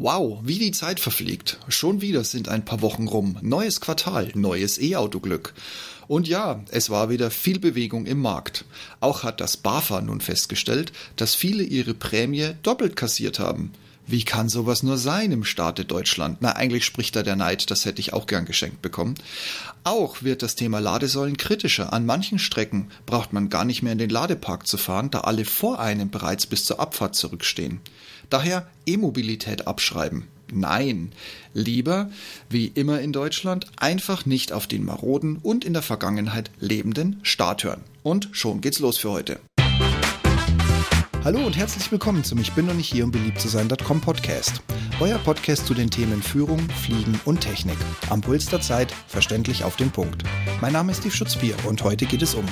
Wow, wie die Zeit verfliegt. Schon wieder sind ein paar Wochen rum. Neues Quartal, neues E-Auto-Glück. Und ja, es war wieder viel Bewegung im Markt. Auch hat das BAFA nun festgestellt, dass viele ihre Prämie doppelt kassiert haben. Wie kann sowas nur sein im Staate Deutschland? Na, eigentlich spricht da der Neid, das hätte ich auch gern geschenkt bekommen. Auch wird das Thema Ladesäulen kritischer. An manchen Strecken braucht man gar nicht mehr in den Ladepark zu fahren, da alle vor einem bereits bis zur Abfahrt zurückstehen. Daher E-Mobilität abschreiben. Nein, lieber, wie immer in Deutschland, einfach nicht auf den maroden und in der Vergangenheit lebenden Staat hören. Und schon geht's los für heute. Hallo und herzlich willkommen zum Ich bin noch nicht hier, um beliebt zu sein.com Podcast. Euer Podcast zu den Themen Führung, Fliegen und Technik. Am Puls der Zeit, verständlich auf den Punkt. Mein Name ist Steve Schutzbier und heute geht es um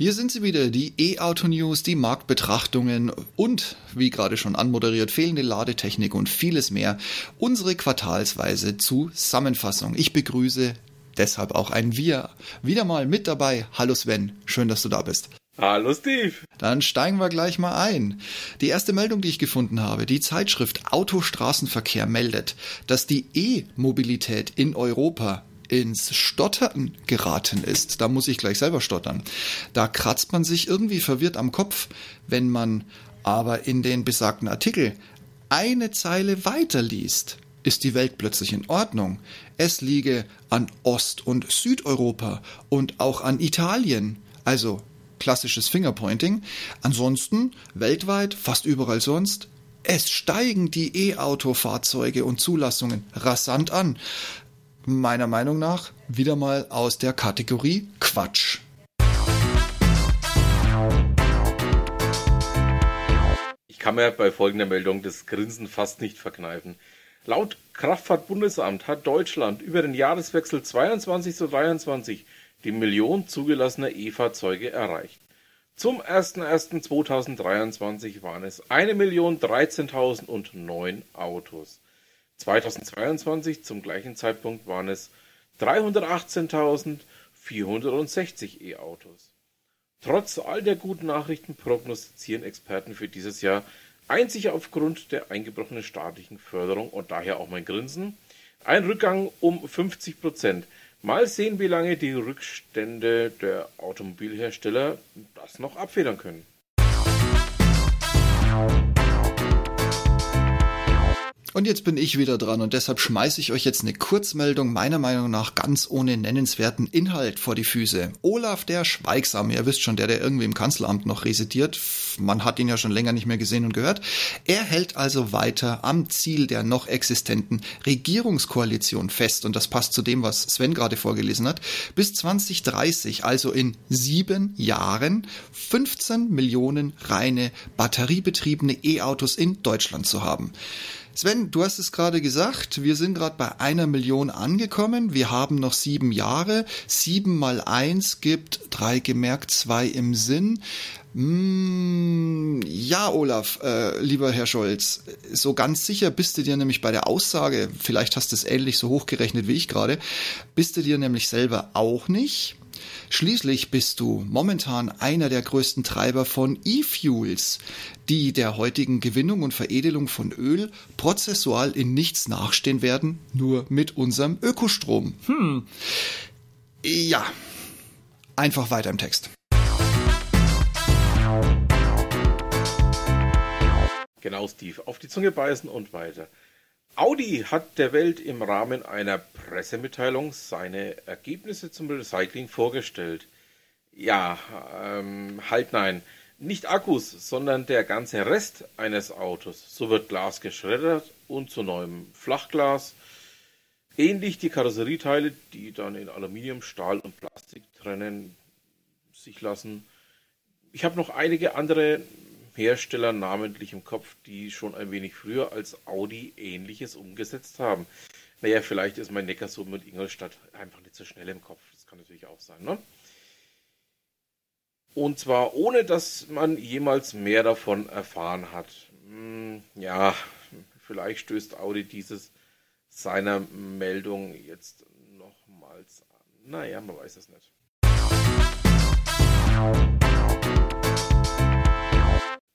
hier sind sie wieder, die E-Auto-News, die Marktbetrachtungen und, wie gerade schon anmoderiert, fehlende Ladetechnik und vieles mehr. Unsere quartalsweise Zusammenfassung. Ich begrüße deshalb auch ein Wir. Wieder mal mit dabei. Hallo Sven, schön, dass du da bist. Hallo Steve. Dann steigen wir gleich mal ein. Die erste Meldung, die ich gefunden habe, die Zeitschrift Autostraßenverkehr meldet, dass die E-Mobilität in Europa ins Stottern geraten ist, da muss ich gleich selber stottern, da kratzt man sich irgendwie verwirrt am Kopf, wenn man aber in den besagten Artikel eine Zeile weiterliest, ist die Welt plötzlich in Ordnung. Es liege an Ost- und Südeuropa und auch an Italien, also klassisches Fingerpointing. Ansonsten weltweit, fast überall sonst, es steigen die E-Auto-Fahrzeuge und Zulassungen rasant an meiner Meinung nach wieder mal aus der Kategorie Quatsch. Ich kann mir bei folgender Meldung das Grinsen fast nicht verkneifen. Laut Kraftfahrtbundesamt hat Deutschland über den Jahreswechsel 22 zu 23 die Million zugelassener E-Fahrzeuge erreicht. Zum 01.01.2023 waren es 1.013.009 Autos. 2022 zum gleichen Zeitpunkt waren es 318.460 E-Autos. Trotz all der guten Nachrichten prognostizieren Experten für dieses Jahr einzig aufgrund der eingebrochenen staatlichen Förderung und daher auch mein Grinsen ein Rückgang um 50 Prozent. Mal sehen, wie lange die Rückstände der Automobilhersteller das noch abfedern können. Und jetzt bin ich wieder dran und deshalb schmeiße ich euch jetzt eine Kurzmeldung meiner Meinung nach ganz ohne nennenswerten Inhalt vor die Füße. Olaf der Schweigsame, ihr wisst schon, der, der irgendwie im Kanzleramt noch residiert, man hat ihn ja schon länger nicht mehr gesehen und gehört, er hält also weiter am Ziel der noch existenten Regierungskoalition fest und das passt zu dem, was Sven gerade vorgelesen hat, bis 2030, also in sieben Jahren, 15 Millionen reine batteriebetriebene E-Autos in Deutschland zu haben. Sven, du hast es gerade gesagt, wir sind gerade bei einer Million angekommen. Wir haben noch sieben Jahre. Sieben mal eins gibt drei gemerkt, zwei im Sinn. Mm, ja, Olaf, äh, lieber Herr Scholz, so ganz sicher bist du dir nämlich bei der Aussage, vielleicht hast du es ähnlich so hochgerechnet wie ich gerade, bist du dir nämlich selber auch nicht. Schließlich bist du momentan einer der größten Treiber von E-Fuels, die der heutigen Gewinnung und Veredelung von Öl prozessual in nichts nachstehen werden, nur mit unserem Ökostrom. Hm. Ja. Einfach weiter im Text. Genau, Steve. Auf die Zunge beißen und weiter. Audi hat der Welt im Rahmen einer Pressemitteilung seine Ergebnisse zum Recycling vorgestellt. Ja, ähm, halt nein. Nicht Akkus, sondern der ganze Rest eines Autos. So wird Glas geschreddert und zu neuem Flachglas. Ähnlich die Karosserieteile, die dann in Aluminium, Stahl und Plastik trennen sich lassen. Ich habe noch einige andere Hersteller namentlich im Kopf, die schon ein wenig früher als Audi ähnliches umgesetzt haben. Naja, vielleicht ist mein Neckarsulm und Ingolstadt einfach nicht so schnell im Kopf. Das kann natürlich auch sein, ne? Und zwar ohne, dass man jemals mehr davon erfahren hat. Hm, ja, vielleicht stößt Audi dieses seiner Meldung jetzt nochmals an. Naja, man weiß es nicht.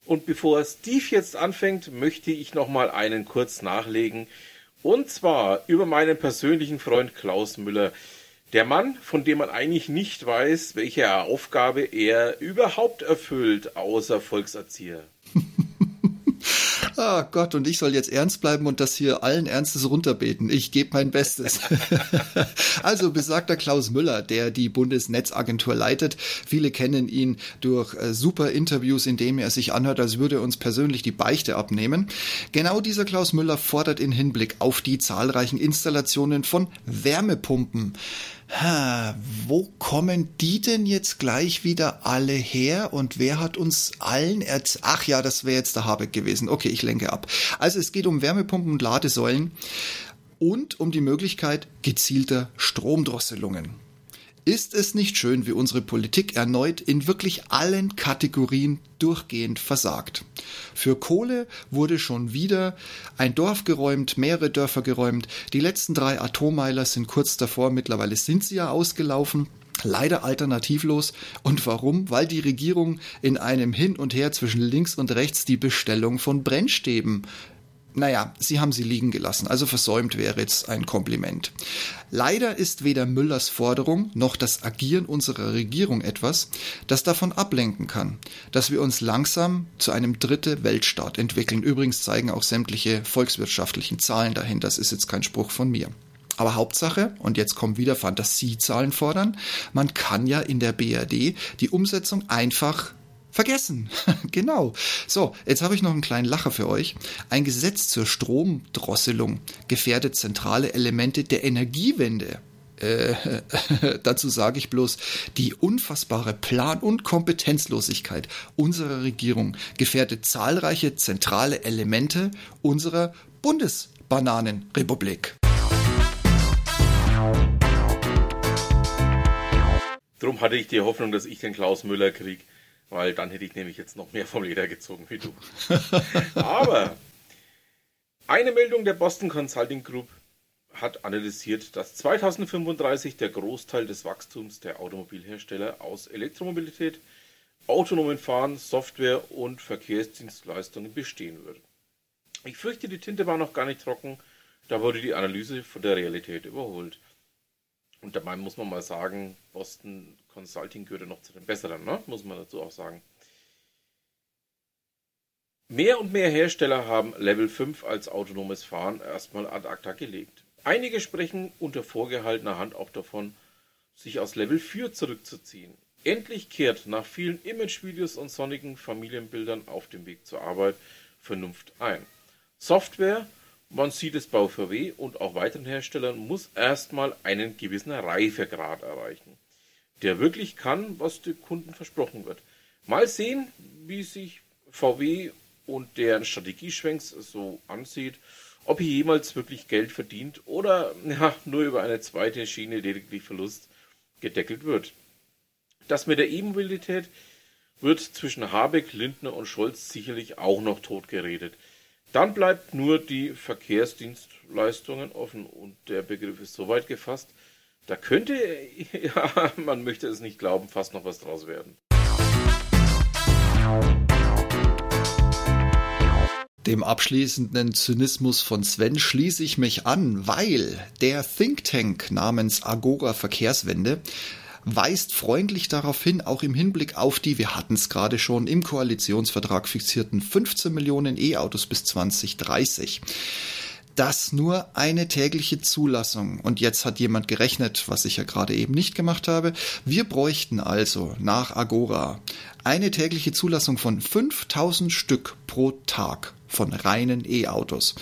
Und bevor Steve jetzt anfängt, möchte ich noch mal einen kurz nachlegen. Und zwar über meinen persönlichen Freund Klaus Müller. Der Mann, von dem man eigentlich nicht weiß, welche Aufgabe er überhaupt erfüllt, außer Volkserzieher. Ah Gott, und ich soll jetzt ernst bleiben und das hier allen Ernstes runterbeten. Ich gebe mein Bestes. also besagter Klaus Müller, der die Bundesnetzagentur leitet. Viele kennen ihn durch äh, super Interviews, in denen er sich anhört, als würde er uns persönlich die Beichte abnehmen. Genau dieser Klaus Müller fordert in Hinblick auf die zahlreichen Installationen von Wärmepumpen wo kommen die denn jetzt gleich wieder alle her und wer hat uns allen erzählt? Ach ja, das wäre jetzt der Habeck gewesen. Okay, ich lenke ab. Also es geht um Wärmepumpen und Ladesäulen und um die Möglichkeit gezielter Stromdrosselungen. Ist es nicht schön, wie unsere Politik erneut in wirklich allen Kategorien durchgehend versagt? Für Kohle wurde schon wieder ein Dorf geräumt, mehrere Dörfer geräumt. Die letzten drei Atommeiler sind kurz davor, mittlerweile sind sie ja ausgelaufen. Leider alternativlos. Und warum? Weil die Regierung in einem Hin und Her zwischen links und rechts die Bestellung von Brennstäben naja, sie haben sie liegen gelassen, also versäumt wäre jetzt ein Kompliment. Leider ist weder Müllers Forderung noch das Agieren unserer Regierung etwas, das davon ablenken kann, dass wir uns langsam zu einem dritte Weltstaat entwickeln. Übrigens zeigen auch sämtliche volkswirtschaftlichen Zahlen dahin, das ist jetzt kein Spruch von mir. Aber Hauptsache, und jetzt kommen wieder Fantasiezahlen fordern, man kann ja in der BRD die Umsetzung einfach Vergessen. genau. So, jetzt habe ich noch einen kleinen Lacher für euch. Ein Gesetz zur Stromdrosselung gefährdet zentrale Elemente der Energiewende. Äh, dazu sage ich bloß, die unfassbare Plan- und Kompetenzlosigkeit unserer Regierung gefährdet zahlreiche zentrale Elemente unserer Bundesbananenrepublik. Drum hatte ich die Hoffnung, dass ich den Klaus Müller kriege weil dann hätte ich nämlich jetzt noch mehr vom Leder gezogen wie du. Aber eine Meldung der Boston Consulting Group hat analysiert, dass 2035 der Großteil des Wachstums der Automobilhersteller aus Elektromobilität, autonomen Fahren, Software und Verkehrsdienstleistungen bestehen wird. Ich fürchte, die Tinte war noch gar nicht trocken, da wurde die Analyse von der Realität überholt. Und dabei muss man mal sagen, Boston Consulting gehört noch zu den besseren, ne? muss man dazu auch sagen. Mehr und mehr Hersteller haben Level 5 als autonomes Fahren erstmal ad acta gelegt. Einige sprechen unter vorgehaltener Hand auch davon, sich aus Level 4 zurückzuziehen. Endlich kehrt nach vielen Imagevideos und sonnigen Familienbildern auf dem Weg zur Arbeit Vernunft ein. Software man sieht es bei VW und auch weiteren Herstellern, muss erstmal einen gewissen Reifegrad erreichen, der wirklich kann, was dem Kunden versprochen wird. Mal sehen, wie sich VW und deren Strategieschwenks so ansieht, ob hier jemals wirklich Geld verdient oder ja, nur über eine zweite Schiene lediglich Verlust gedeckelt wird. Das mit der E-Mobilität wird zwischen Habeck, Lindner und Scholz sicherlich auch noch totgeredet. Dann bleibt nur die Verkehrsdienstleistungen offen und der Begriff ist so weit gefasst, da könnte, ja, man möchte es nicht glauben, fast noch was draus werden. Dem abschließenden Zynismus von Sven schließe ich mich an, weil der Think Tank namens Agora Verkehrswende weist freundlich darauf hin, auch im Hinblick auf die, wir hatten es gerade schon, im Koalitionsvertrag fixierten 15 Millionen E-Autos bis 2030 dass nur eine tägliche Zulassung, und jetzt hat jemand gerechnet, was ich ja gerade eben nicht gemacht habe, wir bräuchten also nach Agora eine tägliche Zulassung von 5000 Stück pro Tag von reinen E-Autos.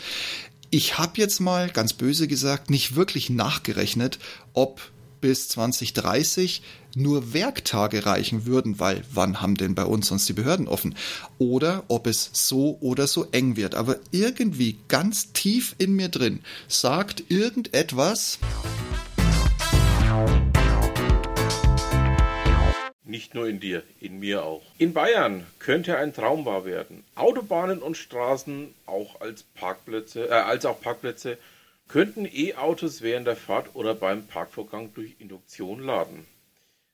Ich habe jetzt mal ganz böse gesagt nicht wirklich nachgerechnet, ob bis 2030 nur Werktage reichen würden, weil wann haben denn bei uns sonst die Behörden offen? Oder ob es so oder so eng wird. Aber irgendwie ganz tief in mir drin sagt irgendetwas. Nicht nur in dir, in mir auch. In Bayern könnte ein Traum wahr werden. Autobahnen und Straßen auch als Parkplätze, äh, als auch Parkplätze könnten E-Autos während der Fahrt oder beim Parkvorgang durch Induktion laden.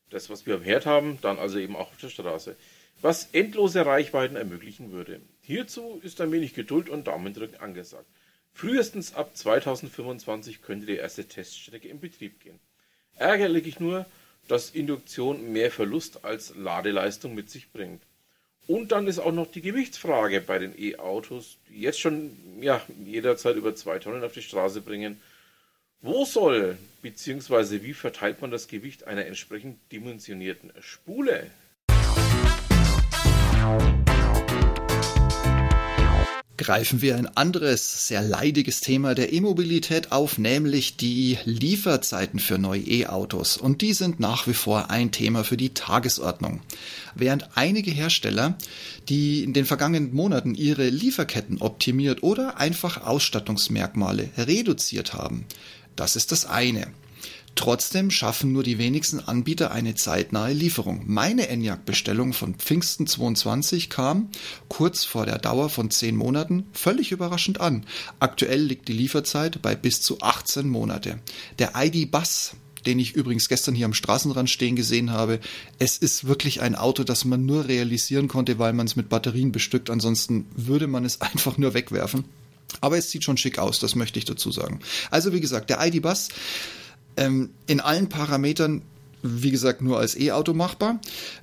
Das, was wir am Herd haben, dann also eben auch auf der Straße. was endlose Reichweiten ermöglichen würde. Hierzu ist ein wenig Geduld und Daumendrücken angesagt. Frühestens ab 2025 könnte die erste Teststrecke in Betrieb gehen. Ärgerlich nur, dass Induktion mehr Verlust als Ladeleistung mit sich bringt. Und dann ist auch noch die Gewichtsfrage bei den E-Autos, die jetzt schon ja, jederzeit über zwei Tonnen auf die Straße bringen. Wo soll bzw. wie verteilt man das Gewicht einer entsprechend dimensionierten Spule? Greifen wir ein anderes, sehr leidiges Thema der E-Mobilität auf, nämlich die Lieferzeiten für neue E-Autos. Und die sind nach wie vor ein Thema für die Tagesordnung. Während einige Hersteller, die in den vergangenen Monaten ihre Lieferketten optimiert oder einfach Ausstattungsmerkmale reduziert haben, das ist das eine. Trotzdem schaffen nur die wenigsten Anbieter eine zeitnahe Lieferung. Meine ENIAC-Bestellung von Pfingsten 22 kam kurz vor der Dauer von 10 Monaten völlig überraschend an. Aktuell liegt die Lieferzeit bei bis zu 18 Monate. Der ID-Bus den ich übrigens gestern hier am Straßenrand stehen gesehen habe. Es ist wirklich ein Auto, das man nur realisieren konnte, weil man es mit Batterien bestückt. Ansonsten würde man es einfach nur wegwerfen. Aber es sieht schon schick aus, das möchte ich dazu sagen. Also wie gesagt, der ID-Bus ähm, in allen Parametern, wie gesagt, nur als E-Auto machbar,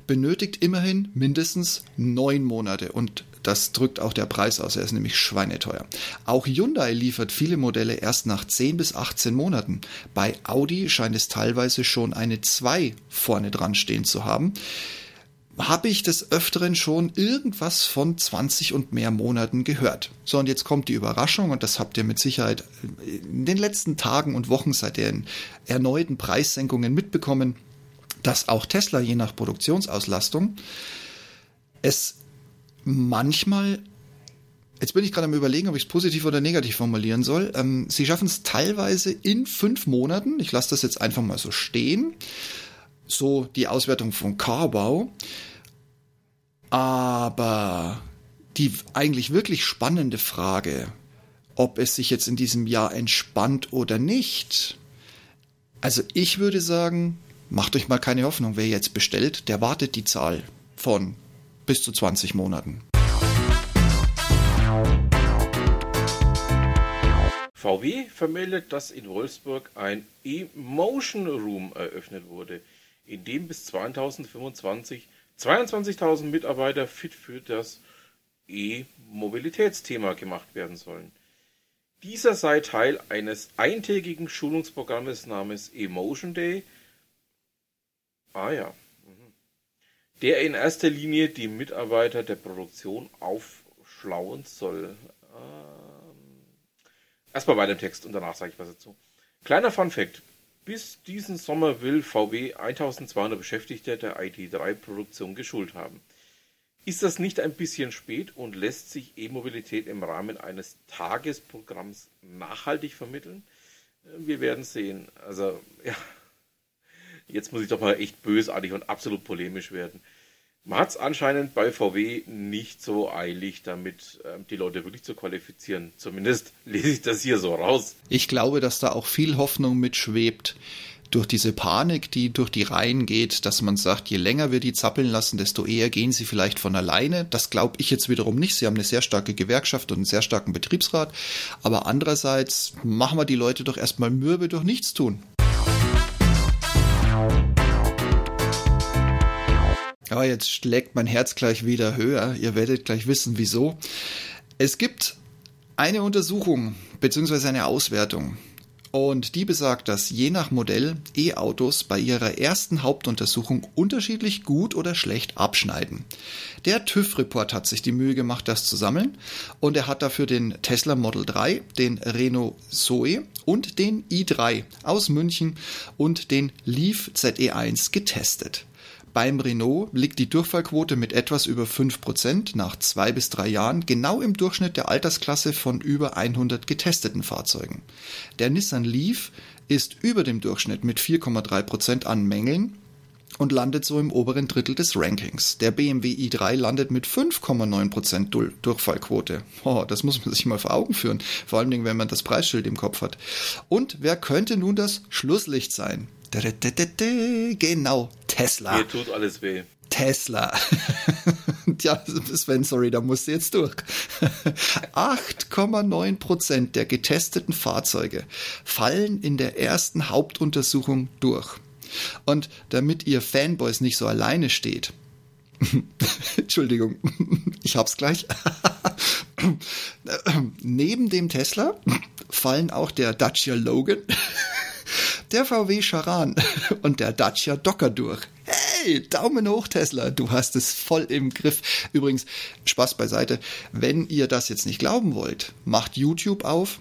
benötigt immerhin mindestens neun Monate und das drückt auch der Preis aus, er ist nämlich schweineteuer. Auch Hyundai liefert viele Modelle erst nach 10 bis 18 Monaten. Bei Audi scheint es teilweise schon eine 2 vorne dran stehen zu haben habe ich des Öfteren schon irgendwas von 20 und mehr Monaten gehört. So, und jetzt kommt die Überraschung, und das habt ihr mit Sicherheit in den letzten Tagen und Wochen seit den erneuten Preissenkungen mitbekommen, dass auch Tesla je nach Produktionsauslastung es manchmal Jetzt bin ich gerade am überlegen, ob ich es positiv oder negativ formulieren soll. Ähm, sie schaffen es teilweise in fünf Monaten, ich lasse das jetzt einfach mal so stehen, so die Auswertung von Carbau. Aber die eigentlich wirklich spannende Frage, ob es sich jetzt in diesem Jahr entspannt oder nicht. Also ich würde sagen, macht euch mal keine Hoffnung, wer jetzt bestellt, der wartet die Zahl von bis zu 20 Monaten. VW vermeldet, dass in Wolfsburg ein E-Motion Room eröffnet wurde in dem bis 2025 22.000 Mitarbeiter fit für das E-Mobilitätsthema gemacht werden sollen. Dieser sei Teil eines eintägigen Schulungsprogrammes namens Emotion Day. Ah ja. Mhm. Der in erster Linie die Mitarbeiter der Produktion aufschlauen soll. Ähm, erstmal bei dem Text und danach sage ich was dazu. Kleiner Fun Fact. Bis diesen Sommer will VW 1200 Beschäftigte der ID3-Produktion geschult haben. Ist das nicht ein bisschen spät und lässt sich E-Mobilität im Rahmen eines Tagesprogramms nachhaltig vermitteln? Wir werden sehen. Also, ja, jetzt muss ich doch mal echt bösartig und absolut polemisch werden. Man hat es anscheinend bei VW nicht so eilig, damit ähm, die Leute wirklich zu qualifizieren. Zumindest lese ich das hier so raus. Ich glaube, dass da auch viel Hoffnung mitschwebt durch diese Panik, die durch die Reihen geht, dass man sagt, je länger wir die zappeln lassen, desto eher gehen sie vielleicht von alleine. Das glaube ich jetzt wiederum nicht. Sie haben eine sehr starke Gewerkschaft und einen sehr starken Betriebsrat. Aber andererseits machen wir die Leute doch erstmal mürbe durch nichts tun. Aber jetzt schlägt mein Herz gleich wieder höher. Ihr werdet gleich wissen, wieso. Es gibt eine Untersuchung bzw. eine Auswertung. Und die besagt, dass je nach Modell E-Autos bei ihrer ersten Hauptuntersuchung unterschiedlich gut oder schlecht abschneiden. Der TÜV-Report hat sich die Mühe gemacht, das zu sammeln. Und er hat dafür den Tesla Model 3, den Renault Zoe und den i3 aus München und den Leaf ZE1 getestet. Beim Renault liegt die Durchfallquote mit etwas über 5% nach zwei bis drei Jahren genau im Durchschnitt der Altersklasse von über 100 getesteten Fahrzeugen. Der Nissan Leaf ist über dem Durchschnitt mit 4,3% an Mängeln und landet so im oberen Drittel des Rankings. Der BMW i3 landet mit 5,9% Durchfallquote. Oh, das muss man sich mal vor Augen führen, vor Dingen, wenn man das Preisschild im Kopf hat. Und wer könnte nun das Schlusslicht sein? Genau, Tesla. Hier tut alles weh. Tesla. ja, Sven, sorry, da musst du jetzt durch. 8,9 Prozent der getesteten Fahrzeuge fallen in der ersten Hauptuntersuchung durch. Und damit ihr Fanboys nicht so alleine steht, Entschuldigung, ich hab's gleich. Neben dem Tesla fallen auch der Dacia Logan, der VW Charan und der Dacia Docker durch. Hey, Daumen hoch, Tesla, du hast es voll im Griff. Übrigens, Spaß beiseite, wenn ihr das jetzt nicht glauben wollt, macht YouTube auf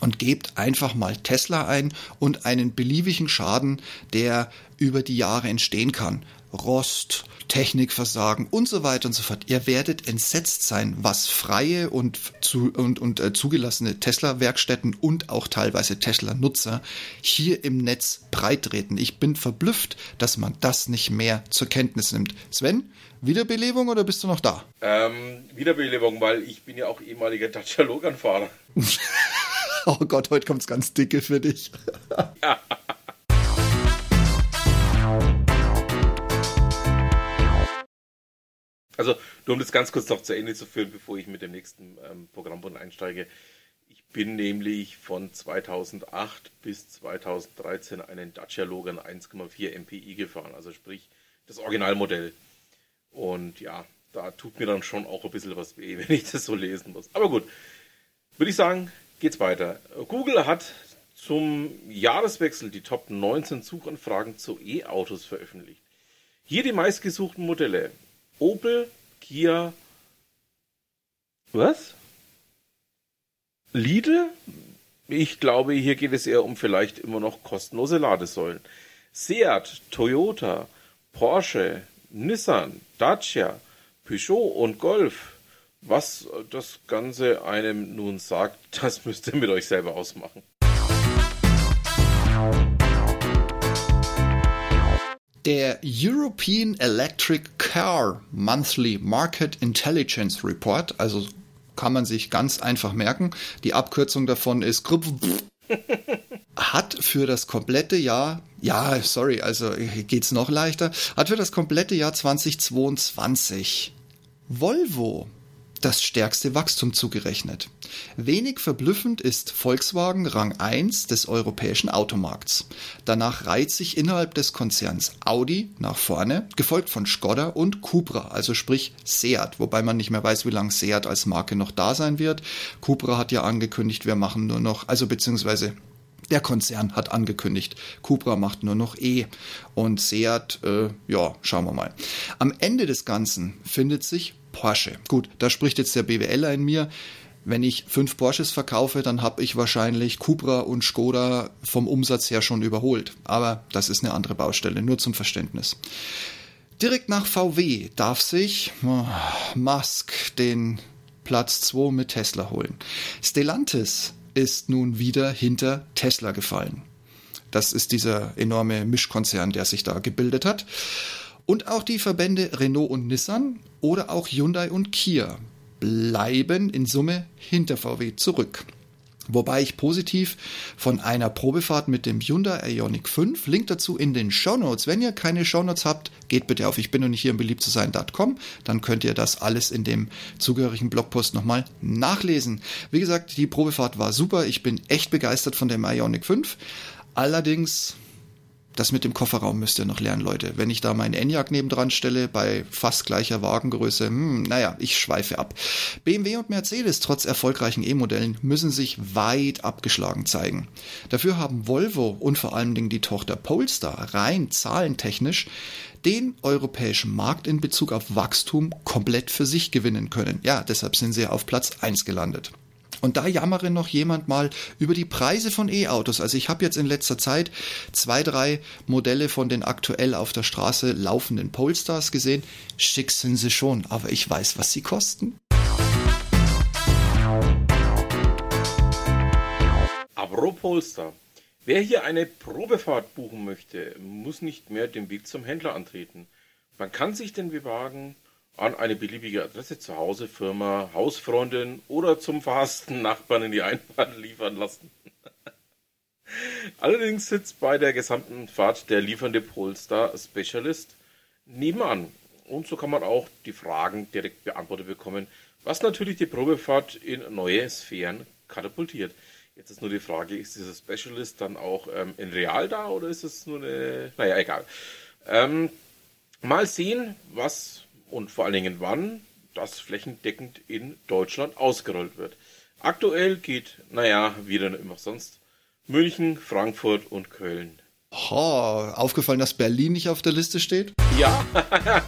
und gebt einfach mal Tesla ein und einen beliebigen Schaden, der über die Jahre entstehen kann. Rost, Technikversagen und so weiter und so fort. Ihr werdet entsetzt sein, was freie und, zu, und, und äh, zugelassene Tesla-Werkstätten und auch teilweise Tesla-Nutzer hier im Netz breittreten. Ich bin verblüfft, dass man das nicht mehr zur Kenntnis nimmt. Sven, Wiederbelebung oder bist du noch da? Ähm, Wiederbelebung, weil ich bin ja auch ehemaliger Dacia Logan-Fahrer. oh Gott, heute kommt's ganz dicke für dich. ja. Also, nur um das ganz kurz noch zu Ende zu führen, bevor ich mit dem nächsten ähm, Programmbund einsteige. Ich bin nämlich von 2008 bis 2013 einen Dacia Logan 1,4 MPI gefahren, also sprich das Originalmodell. Und ja, da tut mir dann schon auch ein bisschen was weh, wenn ich das so lesen muss. Aber gut, würde ich sagen, geht's weiter. Google hat zum Jahreswechsel die Top 19 Suchanfragen zu E-Autos veröffentlicht. Hier die meistgesuchten Modelle. Opel, Kia, was? Lidl? Ich glaube, hier geht es eher um vielleicht immer noch kostenlose Ladesäulen. Seat, Toyota, Porsche, Nissan, Dacia, Peugeot und Golf. Was das Ganze einem nun sagt, das müsst ihr mit euch selber ausmachen. Der European Electric Car Monthly Market Intelligence Report, also kann man sich ganz einfach merken, die Abkürzung davon ist hat für das komplette Jahr, ja, sorry, also geht's noch leichter, hat für das komplette Jahr 2022 Volvo das stärkste Wachstum zugerechnet. Wenig verblüffend ist Volkswagen Rang 1 des europäischen Automarkts. Danach reiht sich innerhalb des Konzerns Audi nach vorne, gefolgt von Skoda und Cupra, also sprich Seat, wobei man nicht mehr weiß, wie lange Seat als Marke noch da sein wird. Cupra hat ja angekündigt, wir machen nur noch, also beziehungsweise der Konzern hat angekündigt, Cupra macht nur noch E und Seat, äh, ja, schauen wir mal. Am Ende des Ganzen findet sich Porsche. Gut, da spricht jetzt der BWLer in mir. Wenn ich fünf Porsches verkaufe, dann habe ich wahrscheinlich Cupra und Skoda vom Umsatz her schon überholt. Aber das ist eine andere Baustelle, nur zum Verständnis. Direkt nach VW darf sich oh, Musk den Platz 2 mit Tesla holen. Stellantis ist nun wieder hinter Tesla gefallen. Das ist dieser enorme Mischkonzern, der sich da gebildet hat. Und auch die Verbände Renault und Nissan oder auch Hyundai und Kia bleiben in Summe hinter VW zurück. Wobei ich positiv von einer Probefahrt mit dem Hyundai Ioniq 5, Link dazu in den Show Notes. Wenn ihr keine Show Notes habt, geht bitte auf ich bin und nicht hier im beliebt zu sein.com, dann könnt ihr das alles in dem zugehörigen Blogpost nochmal nachlesen. Wie gesagt, die Probefahrt war super, ich bin echt begeistert von dem Ioniq 5. Allerdings das mit dem Kofferraum müsst ihr noch lernen, Leute. Wenn ich da meinen Enyaq nebendran stelle, bei fast gleicher Wagengröße, hm, naja, ich schweife ab. BMW und Mercedes, trotz erfolgreichen E-Modellen, müssen sich weit abgeschlagen zeigen. Dafür haben Volvo und vor allen Dingen die Tochter Polestar rein zahlentechnisch den europäischen Markt in Bezug auf Wachstum komplett für sich gewinnen können. Ja, deshalb sind sie auf Platz 1 gelandet. Und da jammere noch jemand mal über die Preise von E-Autos. Also ich habe jetzt in letzter Zeit zwei, drei Modelle von den aktuell auf der Straße laufenden Polestars gesehen. Schick sind sie schon, aber ich weiß, was sie kosten. Apropos Polestar. Wer hier eine Probefahrt buchen möchte, muss nicht mehr den Weg zum Händler antreten. Man kann sich den Wagen an eine beliebige Adresse zu Hause, Firma, Hausfreundin oder zum verhassten Nachbarn in die Einfahrt liefern lassen. Allerdings sitzt bei der gesamten Fahrt der liefernde Polestar Specialist nebenan. Und so kann man auch die Fragen direkt beantwortet bekommen, was natürlich die Probefahrt in neue Sphären katapultiert. Jetzt ist nur die Frage, ist dieser Specialist dann auch ähm, in real da oder ist es nur eine. Naja, egal. Ähm, mal sehen, was und vor allen Dingen wann das flächendeckend in Deutschland ausgerollt wird. Aktuell geht, naja, wieder immer sonst, München, Frankfurt und Köln. Oh, aufgefallen, dass Berlin nicht auf der Liste steht? Ja.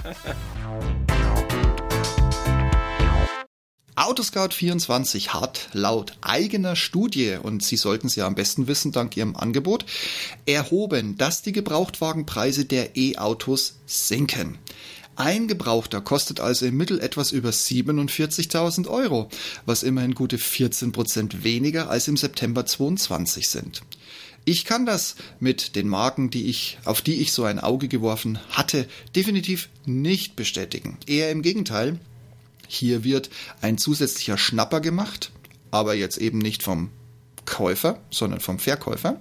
Autoscout24 hat laut eigener Studie, und Sie sollten es ja am besten wissen dank Ihrem Angebot, erhoben, dass die Gebrauchtwagenpreise der E-Autos sinken. Ein Gebrauchter kostet also im Mittel etwas über 47.000 Euro, was immerhin gute 14 Prozent weniger als im September 22 sind. Ich kann das mit den Marken, die ich, auf die ich so ein Auge geworfen hatte, definitiv nicht bestätigen. Eher im Gegenteil. Hier wird ein zusätzlicher Schnapper gemacht, aber jetzt eben nicht vom Käufer, sondern vom Verkäufer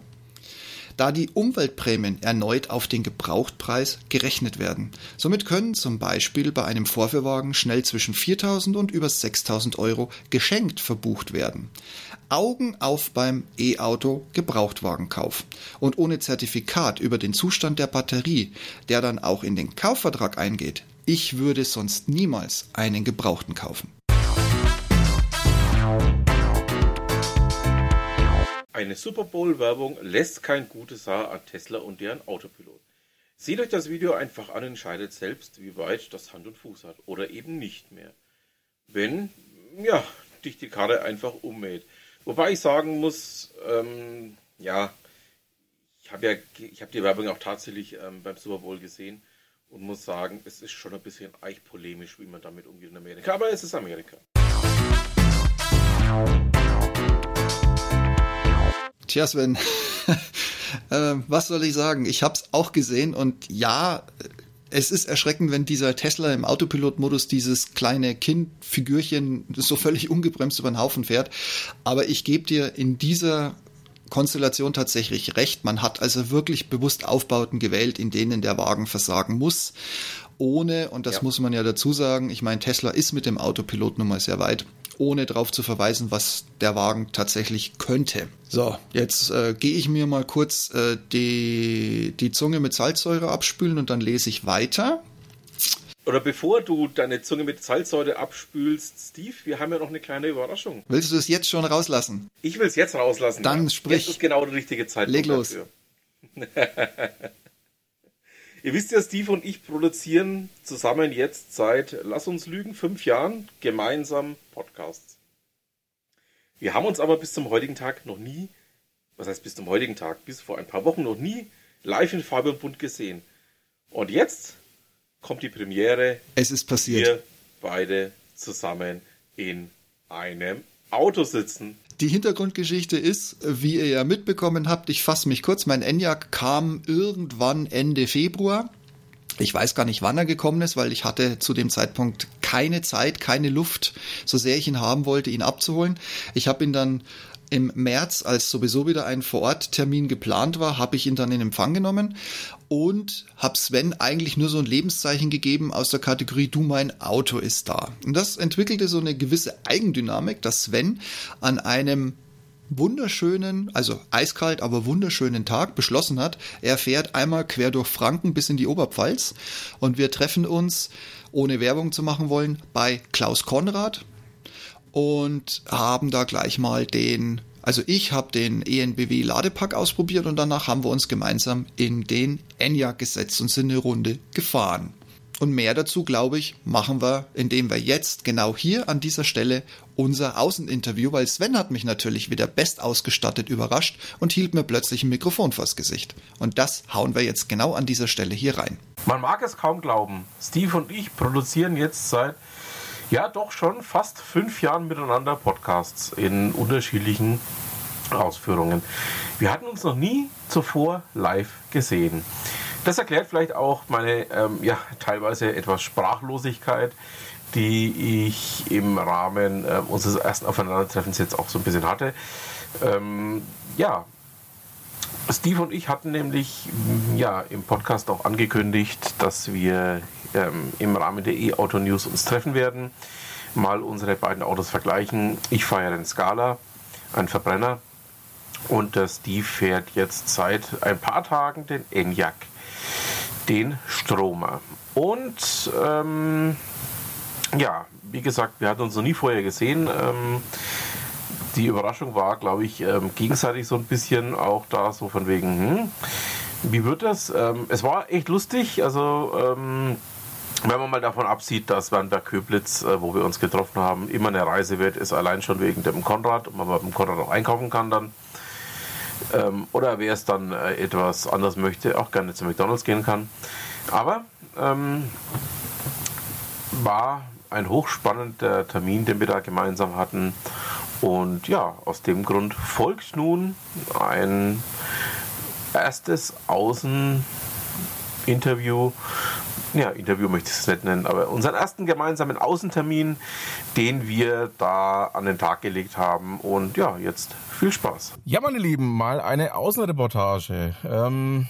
da die Umweltprämien erneut auf den Gebrauchtpreis gerechnet werden. Somit können zum Beispiel bei einem Vorführwagen schnell zwischen 4.000 und über 6.000 Euro geschenkt verbucht werden. Augen auf beim E-Auto Gebrauchtwagenkauf. Und ohne Zertifikat über den Zustand der Batterie, der dann auch in den Kaufvertrag eingeht, ich würde sonst niemals einen Gebrauchten kaufen. Eine Super Bowl-Werbung lässt kein gutes Haar an Tesla und deren Autopilot. Seht euch das Video einfach an und entscheidet selbst, wie weit das Hand und Fuß hat oder eben nicht mehr. Wenn, ja, dich die Karre einfach ummäht. Wobei ich sagen muss, ähm, ja, ich habe ja, ich die Werbung auch tatsächlich ähm, beim Super Bowl gesehen und muss sagen, es ist schon ein bisschen eichpolemisch, wie man damit umgeht in Amerika. Aber es ist Amerika. Tja, Sven, äh, was soll ich sagen? Ich habe es auch gesehen und ja, es ist erschreckend, wenn dieser Tesla im Autopilot-Modus dieses kleine Kindfigürchen so völlig ungebremst über den Haufen fährt. Aber ich gebe dir in dieser Konstellation tatsächlich recht. Man hat also wirklich bewusst Aufbauten gewählt, in denen der Wagen versagen muss. Ohne, und das ja. muss man ja dazu sagen, ich meine, Tesla ist mit dem Autopilot nun mal sehr weit ohne darauf zu verweisen, was der Wagen tatsächlich könnte. So, jetzt äh, gehe ich mir mal kurz äh, die, die Zunge mit Salzsäure abspülen und dann lese ich weiter. Oder bevor du deine Zunge mit Salzsäure abspülst, Steve, wir haben ja noch eine kleine Überraschung. Willst du es jetzt schon rauslassen? Ich will es jetzt rauslassen. Dann ja. sprich. Jetzt ist genau die richtige Zeit. Leg los. Ihr wisst ja, Steve und ich produzieren zusammen jetzt seit, lass uns lügen, fünf Jahren gemeinsam Podcasts. Wir haben uns aber bis zum heutigen Tag noch nie, was heißt bis zum heutigen Tag, bis vor ein paar Wochen noch nie live in Farbe und Bunt gesehen. Und jetzt kommt die Premiere. Es ist passiert. Wir beide zusammen in einem Auto sitzen. Die Hintergrundgeschichte ist, wie ihr ja mitbekommen habt, ich fasse mich kurz, mein Enyaq kam irgendwann Ende Februar. Ich weiß gar nicht, wann er gekommen ist, weil ich hatte zu dem Zeitpunkt keine Zeit, keine Luft, so sehr ich ihn haben wollte, ihn abzuholen. Ich habe ihn dann im März, als sowieso wieder ein Vororttermin geplant war, habe ich ihn dann in Empfang genommen und habe Sven eigentlich nur so ein Lebenszeichen gegeben aus der Kategorie Du mein Auto ist da. Und das entwickelte so eine gewisse Eigendynamik, dass Sven an einem wunderschönen, also eiskalt, aber wunderschönen Tag beschlossen hat, er fährt einmal quer durch Franken bis in die Oberpfalz und wir treffen uns, ohne Werbung zu machen wollen, bei Klaus Konrad und haben da gleich mal den also ich habe den ENBW Ladepack ausprobiert und danach haben wir uns gemeinsam in den Enyaq gesetzt und sind eine Runde gefahren. Und mehr dazu, glaube ich, machen wir, indem wir jetzt genau hier an dieser Stelle unser Außeninterview, weil Sven hat mich natürlich wieder best ausgestattet überrascht und hielt mir plötzlich ein Mikrofon vors Gesicht. Und das hauen wir jetzt genau an dieser Stelle hier rein. Man mag es kaum glauben. Steve und ich produzieren jetzt seit ja doch schon fast fünf Jahren miteinander Podcasts in unterschiedlichen Ausführungen. Wir hatten uns noch nie zuvor live gesehen. Das erklärt vielleicht auch meine ähm, ja, teilweise etwas Sprachlosigkeit, die ich im Rahmen äh, unseres ersten Aufeinandertreffens jetzt auch so ein bisschen hatte. Ähm, ja, Steve und ich hatten nämlich ja im Podcast auch angekündigt, dass wir ähm, im Rahmen der E-Auto News uns treffen werden, mal unsere beiden Autos vergleichen. Ich fahre den Scala, ein Verbrenner, und der Steve fährt jetzt seit ein paar Tagen den Enyaq, den Stromer. Und ähm, ja, wie gesagt, wir hatten uns noch nie vorher gesehen. Ähm, die Überraschung war, glaube ich, ähm, gegenseitig so ein bisschen auch da, so von wegen, hm, wie wird das? Ähm, es war echt lustig, also ähm, wenn man mal davon absieht, dass Wernberg Köblitz, äh, wo wir uns getroffen haben, immer eine Reise wird, ist allein schon wegen dem Konrad und man dem Konrad auch einkaufen kann dann. Ähm, oder wer es dann äh, etwas anders möchte, auch gerne zu McDonalds gehen kann. Aber ähm, war ein hochspannender Termin, den wir da gemeinsam hatten. Und ja, aus dem Grund folgt nun ein erstes Außeninterview. Ja, Interview möchte ich es nicht nennen, aber unseren ersten gemeinsamen Außentermin, den wir da an den Tag gelegt haben. Und ja, jetzt viel Spaß. Ja, meine Lieben, mal eine Außenreportage. Ähm,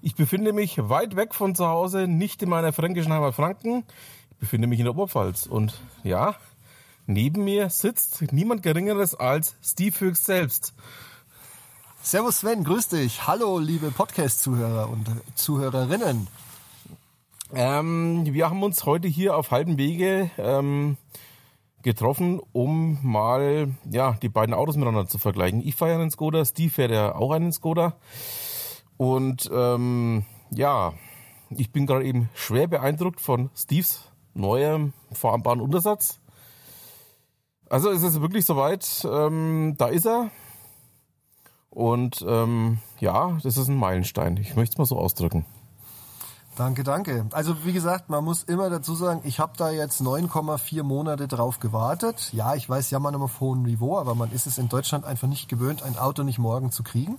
ich befinde mich weit weg von zu Hause, nicht in meiner fränkischen Heimat Franken. Ich befinde mich in der Oberpfalz. Und ja, neben mir sitzt niemand Geringeres als Steve Höchst selbst. Servus Sven, grüß dich. Hallo, liebe Podcast-Zuhörer und Zuhörerinnen. Ähm, wir haben uns heute hier auf halbem Wege ähm, getroffen, um mal ja die beiden Autos miteinander zu vergleichen. Ich fahre einen Skoda, Steve fährt ja auch einen Skoda. Und ähm, ja, ich bin gerade eben schwer beeindruckt von Steves neuem fahrbaren Untersatz. Also es ist wirklich soweit, ähm, da ist er. Und ähm, ja, das ist ein Meilenstein. Ich möchte es mal so ausdrücken. Danke, danke. Also wie gesagt, man muss immer dazu sagen, ich habe da jetzt 9,4 Monate drauf gewartet. Ja, ich weiß, ja man auf hohem Niveau, aber man ist es in Deutschland einfach nicht gewöhnt, ein Auto nicht morgen zu kriegen.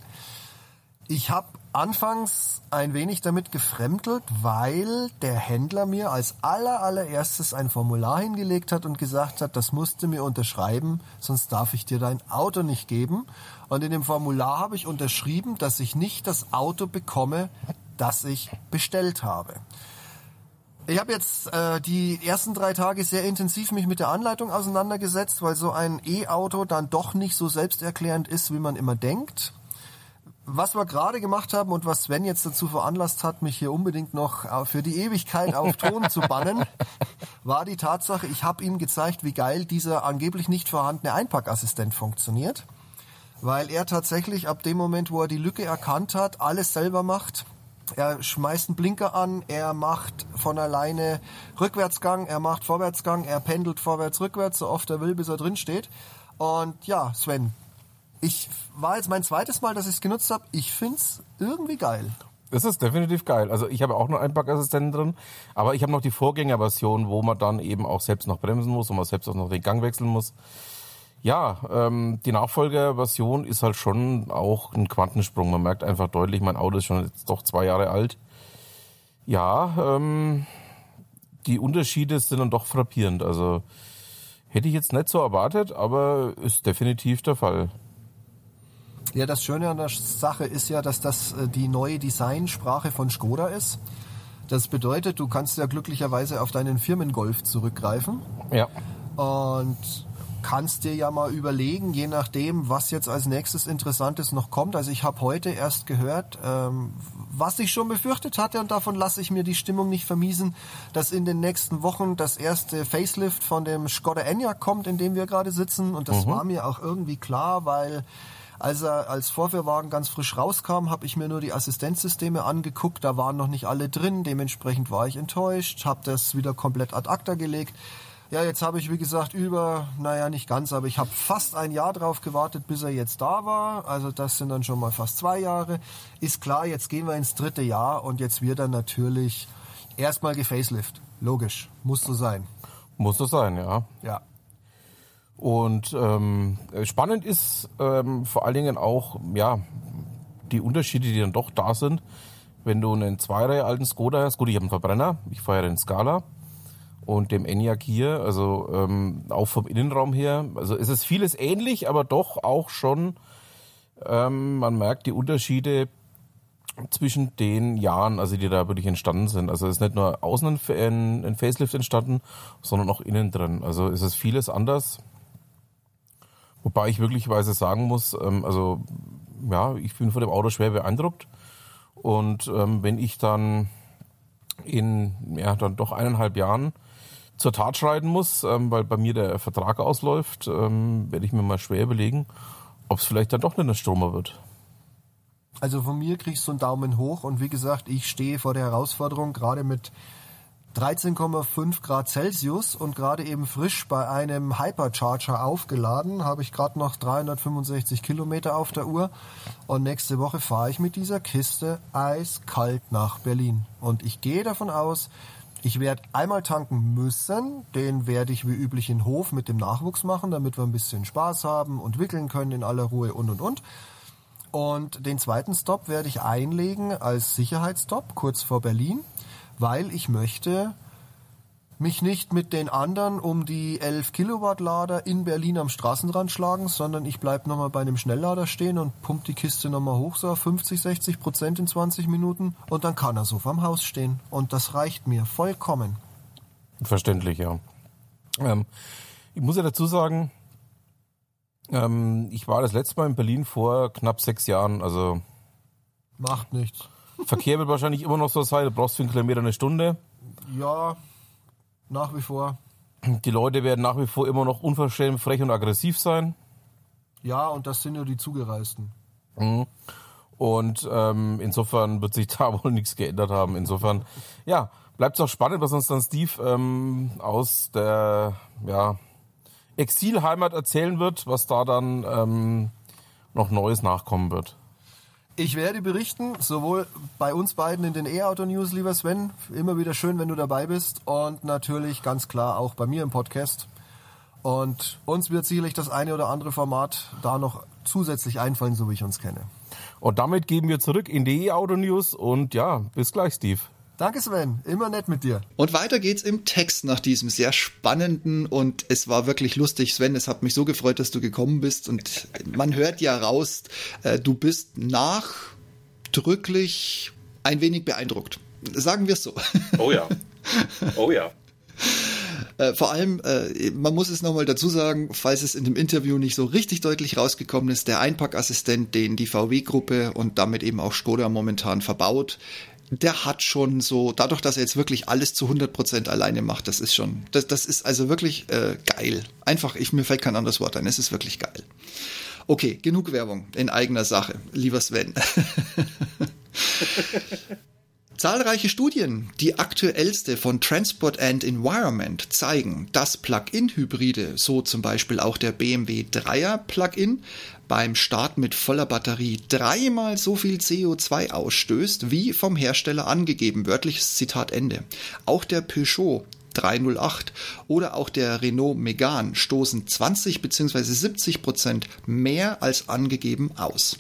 Ich habe anfangs ein wenig damit gefremdelt, weil der Händler mir als aller allererstes ein Formular hingelegt hat und gesagt hat, das musst du mir unterschreiben, sonst darf ich dir dein Auto nicht geben. Und in dem Formular habe ich unterschrieben, dass ich nicht das Auto bekomme, das ich bestellt habe. Ich habe jetzt äh, die ersten drei Tage sehr intensiv mich mit der Anleitung auseinandergesetzt, weil so ein E-Auto dann doch nicht so selbsterklärend ist, wie man immer denkt was wir gerade gemacht haben und was Sven jetzt dazu veranlasst hat, mich hier unbedingt noch äh, für die Ewigkeit auf Ton zu bannen, war die Tatsache, ich habe ihm gezeigt, wie geil dieser angeblich nicht vorhandene Einpackassistent funktioniert. Weil er tatsächlich ab dem Moment, wo er die Lücke erkannt hat, alles selber macht. Er schmeißt einen Blinker an, er macht von alleine Rückwärtsgang, er macht Vorwärtsgang, er pendelt vorwärts, rückwärts, so oft er will, bis er drin steht. Und ja, Sven, ich war jetzt mein zweites Mal, dass ich es genutzt habe. Ich finde es irgendwie geil. Das ist definitiv geil. Also ich habe auch noch Einpackassistenten drin, aber ich habe noch die Vorgängerversion, wo man dann eben auch selbst noch bremsen muss und man selbst auch noch den Gang wechseln muss. Ja, ähm, die Nachfolgerversion ist halt schon auch ein Quantensprung. Man merkt einfach deutlich, mein Auto ist schon jetzt doch zwei Jahre alt. Ja, ähm, die Unterschiede sind dann doch frappierend. Also hätte ich jetzt nicht so erwartet, aber ist definitiv der Fall. Ja, das Schöne an der Sache ist ja, dass das äh, die neue Designsprache von Skoda ist. Das bedeutet, du kannst ja glücklicherweise auf deinen Firmengolf zurückgreifen. Ja. Und kannst dir ja mal überlegen, je nachdem, was jetzt als nächstes Interessantes noch kommt. Also ich habe heute erst gehört, ähm, was ich schon befürchtet hatte und davon lasse ich mir die Stimmung nicht vermiesen, dass in den nächsten Wochen das erste Facelift von dem Skoda Enyaq kommt, in dem wir gerade sitzen. Und das mhm. war mir auch irgendwie klar, weil als er als Vorführwagen ganz frisch rauskam, habe ich mir nur die Assistenzsysteme angeguckt. Da waren noch nicht alle drin. Dementsprechend war ich enttäuscht, habe das wieder komplett ad acta gelegt. Ja, jetzt habe ich, wie gesagt, über, naja, nicht ganz, aber ich habe fast ein Jahr drauf gewartet, bis er jetzt da war. Also das sind dann schon mal fast zwei Jahre. Ist klar, jetzt gehen wir ins dritte Jahr und jetzt wird er natürlich erstmal gefacelift. Logisch, muss so sein. Muss so sein, ja. Ja. Und ähm, spannend ist ähm, vor allen Dingen auch, ja, die Unterschiede, die dann doch da sind. Wenn du einen Zweireihe alten Skoda hast, gut, ich habe einen Verbrenner, ich fahre ja den Scala und dem Enyaq hier, also ähm, auch vom Innenraum her, also es ist vieles ähnlich, aber doch auch schon ähm, man merkt die Unterschiede zwischen den Jahren, also die da wirklich entstanden sind. Also es ist nicht nur außen ein, ein Facelift entstanden, sondern auch innen drin. Also es ist vieles anders. Wobei ich wirklichweise sagen muss, ähm, also ja, ich bin von dem Auto schwer beeindruckt. Und ähm, wenn ich dann in ja dann doch eineinhalb Jahren zur Tat schreiten muss, ähm, weil bei mir der Vertrag ausläuft, ähm, werde ich mir mal schwer überlegen, ob es vielleicht dann doch nicht ein Stromer wird. Also von mir kriegst du einen Daumen hoch und wie gesagt, ich stehe vor der Herausforderung, gerade mit 13,5 Grad Celsius und gerade eben frisch bei einem Hypercharger aufgeladen, habe ich gerade noch 365 Kilometer auf der Uhr und nächste Woche fahre ich mit dieser Kiste eiskalt nach Berlin. Und ich gehe davon aus, ich werde einmal tanken müssen, den werde ich wie üblich in Hof mit dem Nachwuchs machen, damit wir ein bisschen Spaß haben und wickeln können in aller Ruhe und und und. Und den zweiten Stop werde ich einlegen als Sicherheitsstop kurz vor Berlin, weil ich möchte mich nicht mit den anderen um die 11 Kilowatt Lader in Berlin am Straßenrand schlagen, sondern ich bleibe nochmal bei einem Schnelllader stehen und pump die Kiste nochmal hoch, so auf 50, 60 Prozent in 20 Minuten und dann kann er so vorm Haus stehen. Und das reicht mir vollkommen. Verständlich, ja. Ähm, ich muss ja dazu sagen, ähm, ich war das letzte Mal in Berlin vor knapp sechs Jahren, also. Macht nichts. Verkehr wird wahrscheinlich immer noch so sein, du brauchst für einen Kilometer eine Stunde. Ja, nach wie vor. Die Leute werden nach wie vor immer noch unverschämt, frech und aggressiv sein. Ja, und das sind ja die Zugereisten. Mhm. Und ähm, insofern wird sich da wohl nichts geändert haben. Insofern, ja, bleibt es auch spannend, was uns dann Steve ähm, aus der ja, Exilheimat erzählen wird, was da dann ähm, noch Neues nachkommen wird. Ich werde berichten, sowohl bei uns beiden in den E-Auto-News, lieber Sven. Immer wieder schön, wenn du dabei bist. Und natürlich ganz klar auch bei mir im Podcast. Und uns wird sicherlich das eine oder andere Format da noch zusätzlich einfallen, so wie ich uns kenne. Und damit geben wir zurück in die E-Auto-News. Und ja, bis gleich, Steve. Danke Sven, immer nett mit dir. Und weiter geht's im Text nach diesem sehr spannenden und es war wirklich lustig, Sven. Es hat mich so gefreut, dass du gekommen bist und man hört ja raus, äh, du bist nachdrücklich ein wenig beeindruckt. Sagen wir es so. Oh ja. Oh ja. Äh, vor allem, äh, man muss es nochmal dazu sagen, falls es in dem Interview nicht so richtig deutlich rausgekommen ist, der Einpackassistent, den die VW-Gruppe und damit eben auch Skoda momentan verbaut, der hat schon so, dadurch, dass er jetzt wirklich alles zu 100% alleine macht, das ist schon, das, das ist also wirklich äh, geil. Einfach, ich, mir fällt kein anderes Wort ein, es ist wirklich geil. Okay, genug Werbung in eigener Sache, lieber Sven. Zahlreiche Studien, die aktuellste von Transport and Environment, zeigen, dass Plug-in-Hybride, so zum Beispiel auch der BMW 3er Plug-in, beim Start mit voller Batterie dreimal so viel CO2 ausstößt, wie vom Hersteller angegeben. Wörtliches Zitat Ende. Auch der Peugeot 308 oder auch der Renault Megane stoßen 20 bzw. 70 Prozent mehr als angegeben aus.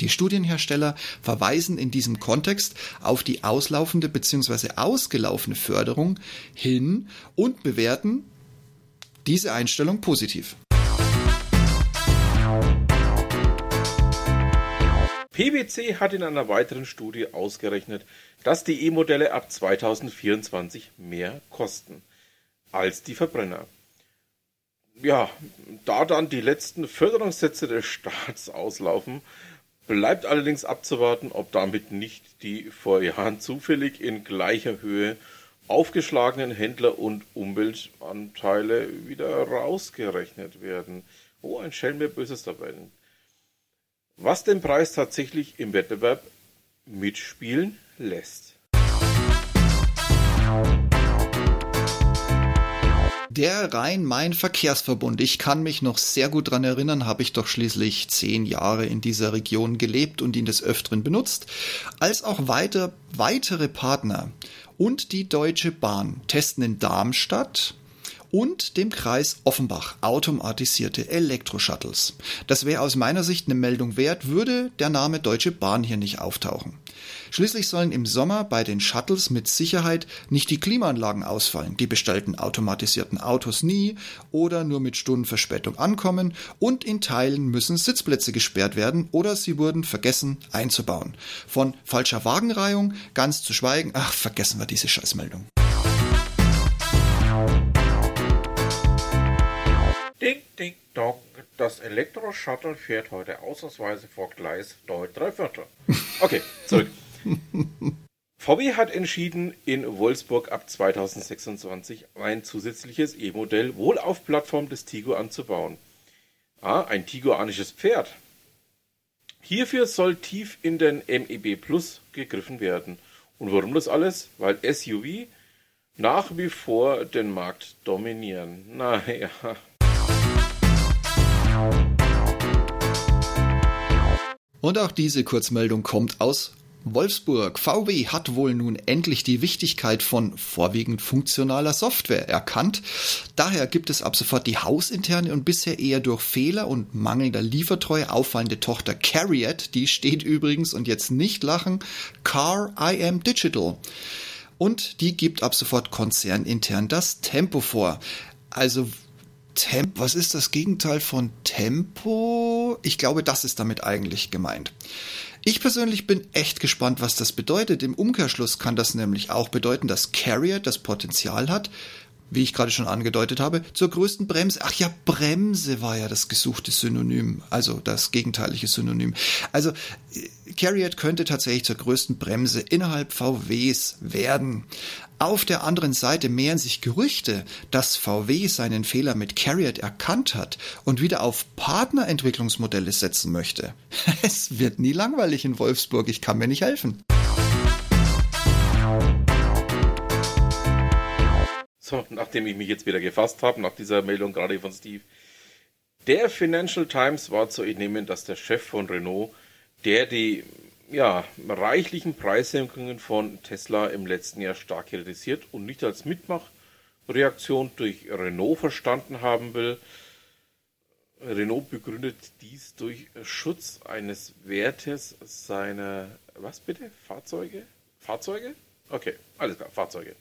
Die Studienhersteller verweisen in diesem Kontext auf die auslaufende bzw. ausgelaufene Förderung hin und bewerten diese Einstellung positiv. PwC hat in einer weiteren Studie ausgerechnet, dass die E-Modelle ab 2024 mehr kosten als die Verbrenner. Ja, da dann die letzten Förderungssätze des Staats auslaufen, bleibt allerdings abzuwarten, ob damit nicht die vor Jahren zufällig in gleicher Höhe aufgeschlagenen Händler- und Umweltanteile wieder rausgerechnet werden. Oh, ein Schelm, wer Böses dabei was den Preis tatsächlich im Wettbewerb mitspielen lässt. Der Rhein-Main-Verkehrsverbund. Ich kann mich noch sehr gut dran erinnern, habe ich doch schließlich zehn Jahre in dieser Region gelebt und ihn des Öfteren benutzt, als auch weiter, weitere Partner und die Deutsche Bahn testen in Darmstadt und dem Kreis Offenbach automatisierte Elektroshuttles. Das wäre aus meiner Sicht eine Meldung wert, würde der Name Deutsche Bahn hier nicht auftauchen. Schließlich sollen im Sommer bei den Shuttles mit Sicherheit nicht die Klimaanlagen ausfallen, die bestellten automatisierten Autos nie oder nur mit Stundenverspätung ankommen und in Teilen müssen Sitzplätze gesperrt werden oder sie wurden vergessen einzubauen. Von falscher Wagenreihung ganz zu schweigen, ach, vergessen wir diese Scheißmeldung. Ding, ding, dong. Das Elektro-Shuttle fährt heute ausnahmsweise vor Gleis 9 3 Viertel. Okay, zurück. VW hat entschieden, in Wolfsburg ab 2026 ein zusätzliches E-Modell wohl auf Plattform des Tigo anzubauen. Ah, ein Tiguanisches Pferd. Hierfür soll tief in den MEB Plus gegriffen werden. Und warum das alles? Weil SUV nach wie vor den Markt dominieren. Naja. Und auch diese Kurzmeldung kommt aus Wolfsburg. VW hat wohl nun endlich die Wichtigkeit von vorwiegend funktionaler Software erkannt. Daher gibt es ab sofort die hausinterne und bisher eher durch Fehler und mangelnder Liefertreue auffallende Tochter Carriot. Die steht übrigens, und jetzt nicht lachen, Car I Am Digital. Und die gibt ab sofort konzernintern das Tempo vor. Also Temp, was ist das Gegenteil von Tempo? Ich glaube, das ist damit eigentlich gemeint. Ich persönlich bin echt gespannt, was das bedeutet. Im Umkehrschluss kann das nämlich auch bedeuten, dass Carrier das Potenzial hat, wie ich gerade schon angedeutet habe, zur größten Bremse. Ach ja, Bremse war ja das gesuchte Synonym, also das gegenteilige Synonym. Also Carriot könnte tatsächlich zur größten Bremse innerhalb VWs werden. Auf der anderen Seite mehren sich Gerüchte, dass VW seinen Fehler mit Carriot erkannt hat und wieder auf Partnerentwicklungsmodelle setzen möchte. Es wird nie langweilig in Wolfsburg, ich kann mir nicht helfen. So, nachdem ich mich jetzt wieder gefasst habe, nach dieser Meldung gerade von Steve. Der Financial Times war zu entnehmen, dass der Chef von Renault, der die ja, reichlichen Preissenkungen von Tesla im letzten Jahr stark kritisiert und nicht als Mitmachreaktion durch Renault verstanden haben will. Renault begründet dies durch Schutz eines Wertes seiner, was bitte? Fahrzeuge? Fahrzeuge? Okay, alles klar, Fahrzeuge.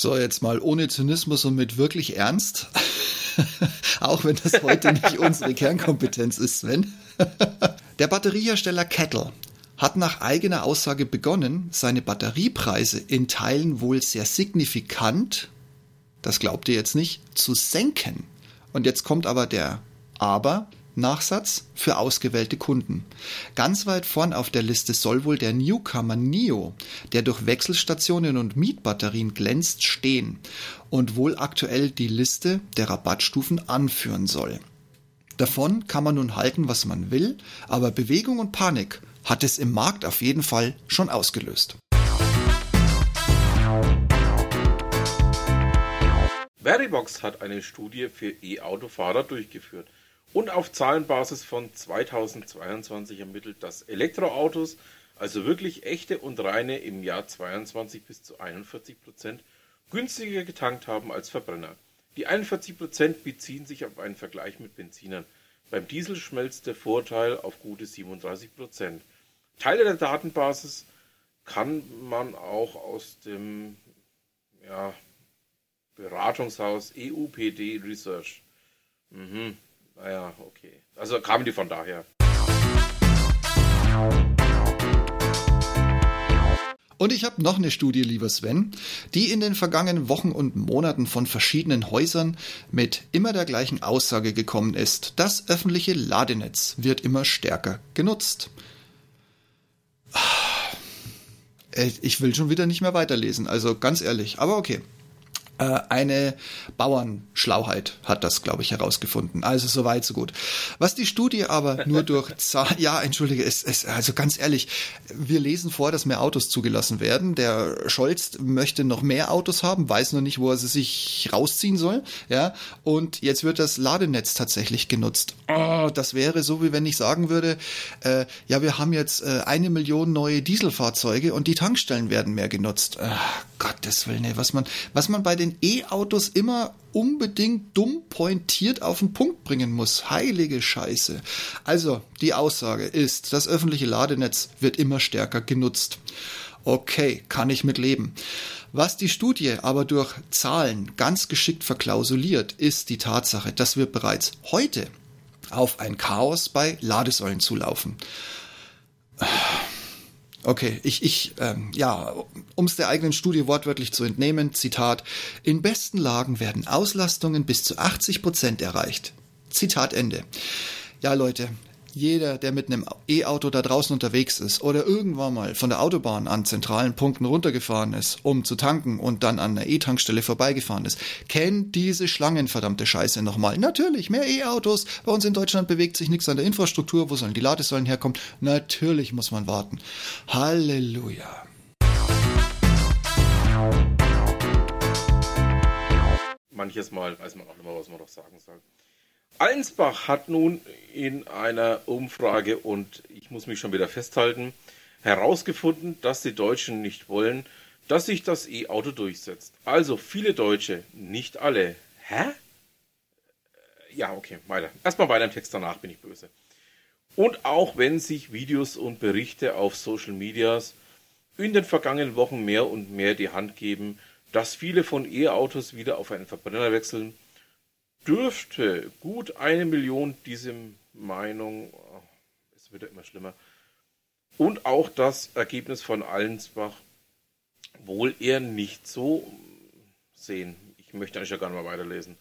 So, jetzt mal ohne Zynismus und mit wirklich Ernst. Auch wenn das heute nicht unsere Kernkompetenz ist, Sven. Der Batteriehersteller Kettle hat nach eigener Aussage begonnen, seine Batteriepreise in Teilen wohl sehr signifikant, das glaubt ihr jetzt nicht, zu senken. Und jetzt kommt aber der Aber, Nachsatz für ausgewählte Kunden. Ganz weit vorn auf der Liste soll wohl der Newcomer Nio, der durch Wechselstationen und Mietbatterien glänzt, stehen und wohl aktuell die Liste der Rabattstufen anführen soll. Davon kann man nun halten, was man will, aber Bewegung und Panik hat es im Markt auf jeden Fall schon ausgelöst. Veribox hat eine Studie für E-Autofahrer durchgeführt und auf Zahlenbasis von 2022 ermittelt, dass Elektroautos, also wirklich echte und reine, im Jahr 22 bis zu 41 Prozent günstiger getankt haben als Verbrenner. Die 41 Prozent beziehen sich auf einen Vergleich mit Benzinern. Beim Diesel schmelzt der Vorteil auf gute 37 Prozent. Teile der Datenbasis kann man auch aus dem ja, Beratungshaus EUPD Research. Mhm. Naja, okay. Also kamen die von daher. Und ich habe noch eine Studie, lieber Sven, die in den vergangenen Wochen und Monaten von verschiedenen Häusern mit immer der gleichen Aussage gekommen ist. Das öffentliche Ladenetz wird immer stärker genutzt. Äh, ich will schon wieder nicht mehr weiterlesen, also ganz ehrlich, aber okay. Äh, eine Bauernschlauheit hat das, glaube ich, herausgefunden. Also so weit, so gut. Was die Studie aber nur durch Zahlen, ja, entschuldige, es, es, also ganz ehrlich, wir lesen vor, dass mehr Autos zugelassen werden. Der Scholz möchte noch mehr Autos haben, weiß noch nicht, wo er sie sich rausziehen soll, ja. Und jetzt wird das Ladenetz tatsächlich genutzt. Oh, das wäre so, wie wenn ich sagen würde, äh, ja, wir haben jetzt äh, eine Million neue Dieselfahrzeuge und die Tankstellen werden mehr genutzt. Ach, Gottes Willen, ey, was man, was man bei den E-Autos immer unbedingt dumm pointiert auf den Punkt bringen muss. Heilige Scheiße. Also, die Aussage ist, das öffentliche Ladenetz wird immer stärker genutzt. Okay, kann ich mit leben. Was die Studie aber durch Zahlen ganz geschickt verklausuliert, ist die Tatsache, dass wir bereits heute auf ein Chaos bei Ladesäulen zulaufen. Okay, ich, ich ähm, ja, um es der eigenen Studie wortwörtlich zu entnehmen, Zitat, in besten Lagen werden Auslastungen bis zu 80 Prozent erreicht. Zitat Ende. Ja, Leute, jeder, der mit einem E-Auto da draußen unterwegs ist oder irgendwann mal von der Autobahn an zentralen Punkten runtergefahren ist, um zu tanken und dann an einer E-Tankstelle vorbeigefahren ist, kennt diese Schlangenverdammte Scheiße nochmal. Natürlich, mehr E-Autos. Bei uns in Deutschland bewegt sich nichts an der Infrastruktur. Wo sollen die Ladesäulen herkommen? Natürlich muss man warten. Halleluja. Manches Mal weiß man auch mehr, was man noch sagen soll. Allensbach hat nun in einer Umfrage, und ich muss mich schon wieder festhalten, herausgefunden, dass die Deutschen nicht wollen, dass sich das E-Auto durchsetzt. Also viele Deutsche, nicht alle. Hä? Ja, okay, weiter. Erstmal weiter im Text, danach bin ich böse. Und auch wenn sich Videos und Berichte auf Social Medias in den vergangenen Wochen mehr und mehr die Hand geben, dass viele von E-Autos wieder auf einen Verbrenner wechseln, dürfte gut eine Million diese Meinung, es wird ja immer schlimmer, und auch das Ergebnis von Allensbach wohl eher nicht so sehen. Ich möchte eigentlich ja gar nicht mal weiterlesen.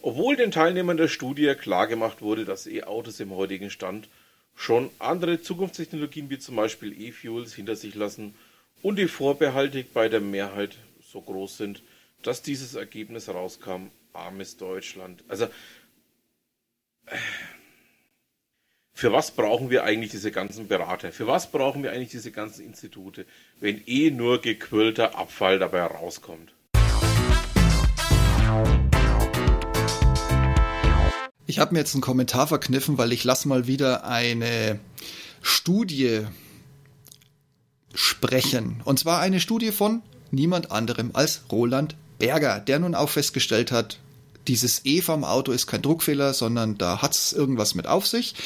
Obwohl den Teilnehmern der Studie klargemacht wurde, dass E-Autos im heutigen Stand schon andere Zukunftstechnologien wie zum Beispiel E-Fuels hinter sich lassen und die Vorbehalte bei der Mehrheit so groß sind, dass dieses Ergebnis rauskam, armes Deutschland. Also, für was brauchen wir eigentlich diese ganzen Berater? Für was brauchen wir eigentlich diese ganzen Institute, wenn eh nur gequillter Abfall dabei rauskommt? Ich habe mir jetzt einen Kommentar verkniffen, weil ich lasse mal wieder eine Studie sprechen. Und zwar eine Studie von niemand anderem als Roland Berger, der nun auch festgestellt hat, dieses E vom Auto ist kein Druckfehler, sondern da hat es irgendwas mit auf sich.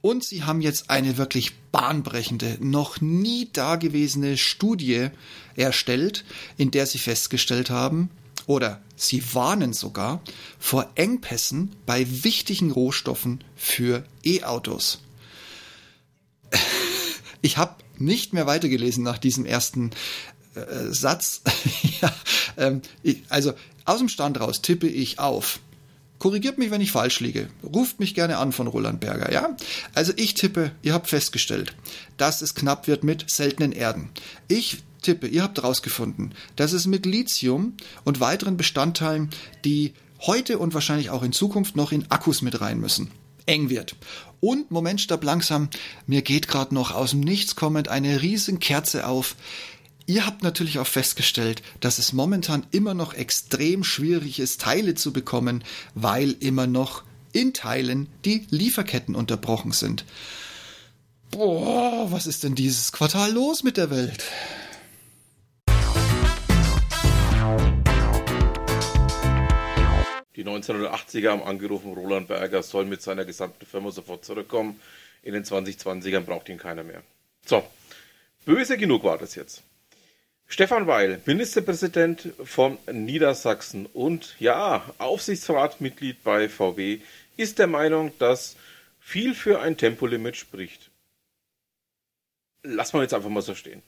Und sie haben jetzt eine wirklich bahnbrechende, noch nie dagewesene Studie erstellt, in der sie festgestellt haben, oder sie warnen sogar vor Engpässen bei wichtigen Rohstoffen für E-Autos. Ich habe nicht mehr weitergelesen nach diesem ersten äh, Satz. ja, ähm, ich, also aus dem Stand raus tippe ich auf. Korrigiert mich, wenn ich falsch liege. Ruft mich gerne an von Roland Berger, ja? Also ich tippe, ihr habt festgestellt, dass es knapp wird mit seltenen Erden. Ich tippe, ihr habt herausgefunden, dass es mit Lithium und weiteren Bestandteilen, die heute und wahrscheinlich auch in Zukunft noch in Akkus mit rein müssen, eng wird. Und Moment, stopp langsam, mir geht gerade noch aus dem Nichts kommend eine riesen Kerze auf. Ihr habt natürlich auch festgestellt, dass es momentan immer noch extrem schwierig ist, Teile zu bekommen, weil immer noch in Teilen die Lieferketten unterbrochen sind. Boah, was ist denn dieses Quartal los mit der Welt? Die 1980er haben angerufen, Roland Berger soll mit seiner gesamten Firma sofort zurückkommen. In den 2020ern braucht ihn keiner mehr. So, böse genug war das jetzt. Stefan Weil, Ministerpräsident von Niedersachsen und ja, Aufsichtsratmitglied bei VW, ist der Meinung, dass viel für ein Tempolimit spricht. Lass mal jetzt einfach mal so stehen.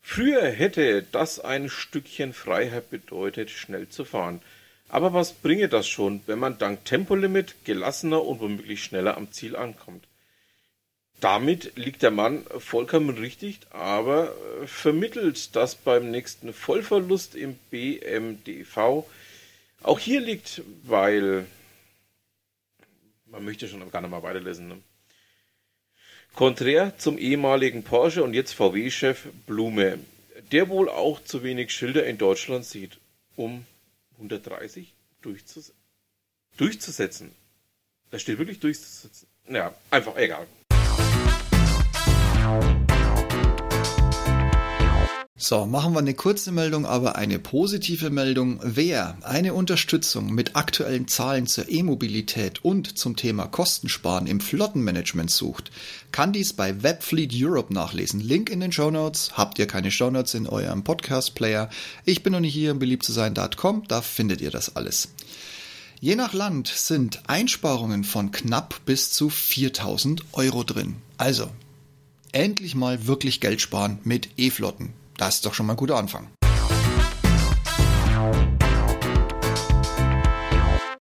Früher hätte das ein Stückchen Freiheit bedeutet, schnell zu fahren. Aber was bringe das schon, wenn man dank Tempolimit gelassener und womöglich schneller am Ziel ankommt? Damit liegt der Mann vollkommen richtig, aber äh, vermittelt, dass beim nächsten Vollverlust im BMDV Auch hier liegt, weil man möchte schon gar nicht mal weiterlesen. Ne? Konträr zum ehemaligen Porsche und jetzt VW-Chef Blume, der wohl auch zu wenig Schilder in Deutschland sieht, um 130 durchzus durchzusetzen. Da steht wirklich durchzusetzen. Ja, einfach egal. So, machen wir eine kurze Meldung, aber eine positive Meldung. Wer eine Unterstützung mit aktuellen Zahlen zur E-Mobilität und zum Thema Kostensparen im Flottenmanagement sucht, kann dies bei Webfleet Europe nachlesen. Link in den Show Notes. Habt ihr keine Show Notes in eurem Podcast-Player? Ich bin noch nicht hier im beliebt zu sein.com, da findet ihr das alles. Je nach Land sind Einsparungen von knapp bis zu 4000 Euro drin. Also, endlich mal wirklich Geld sparen mit E-Flotten. Das ist doch schon mal ein guter Anfang.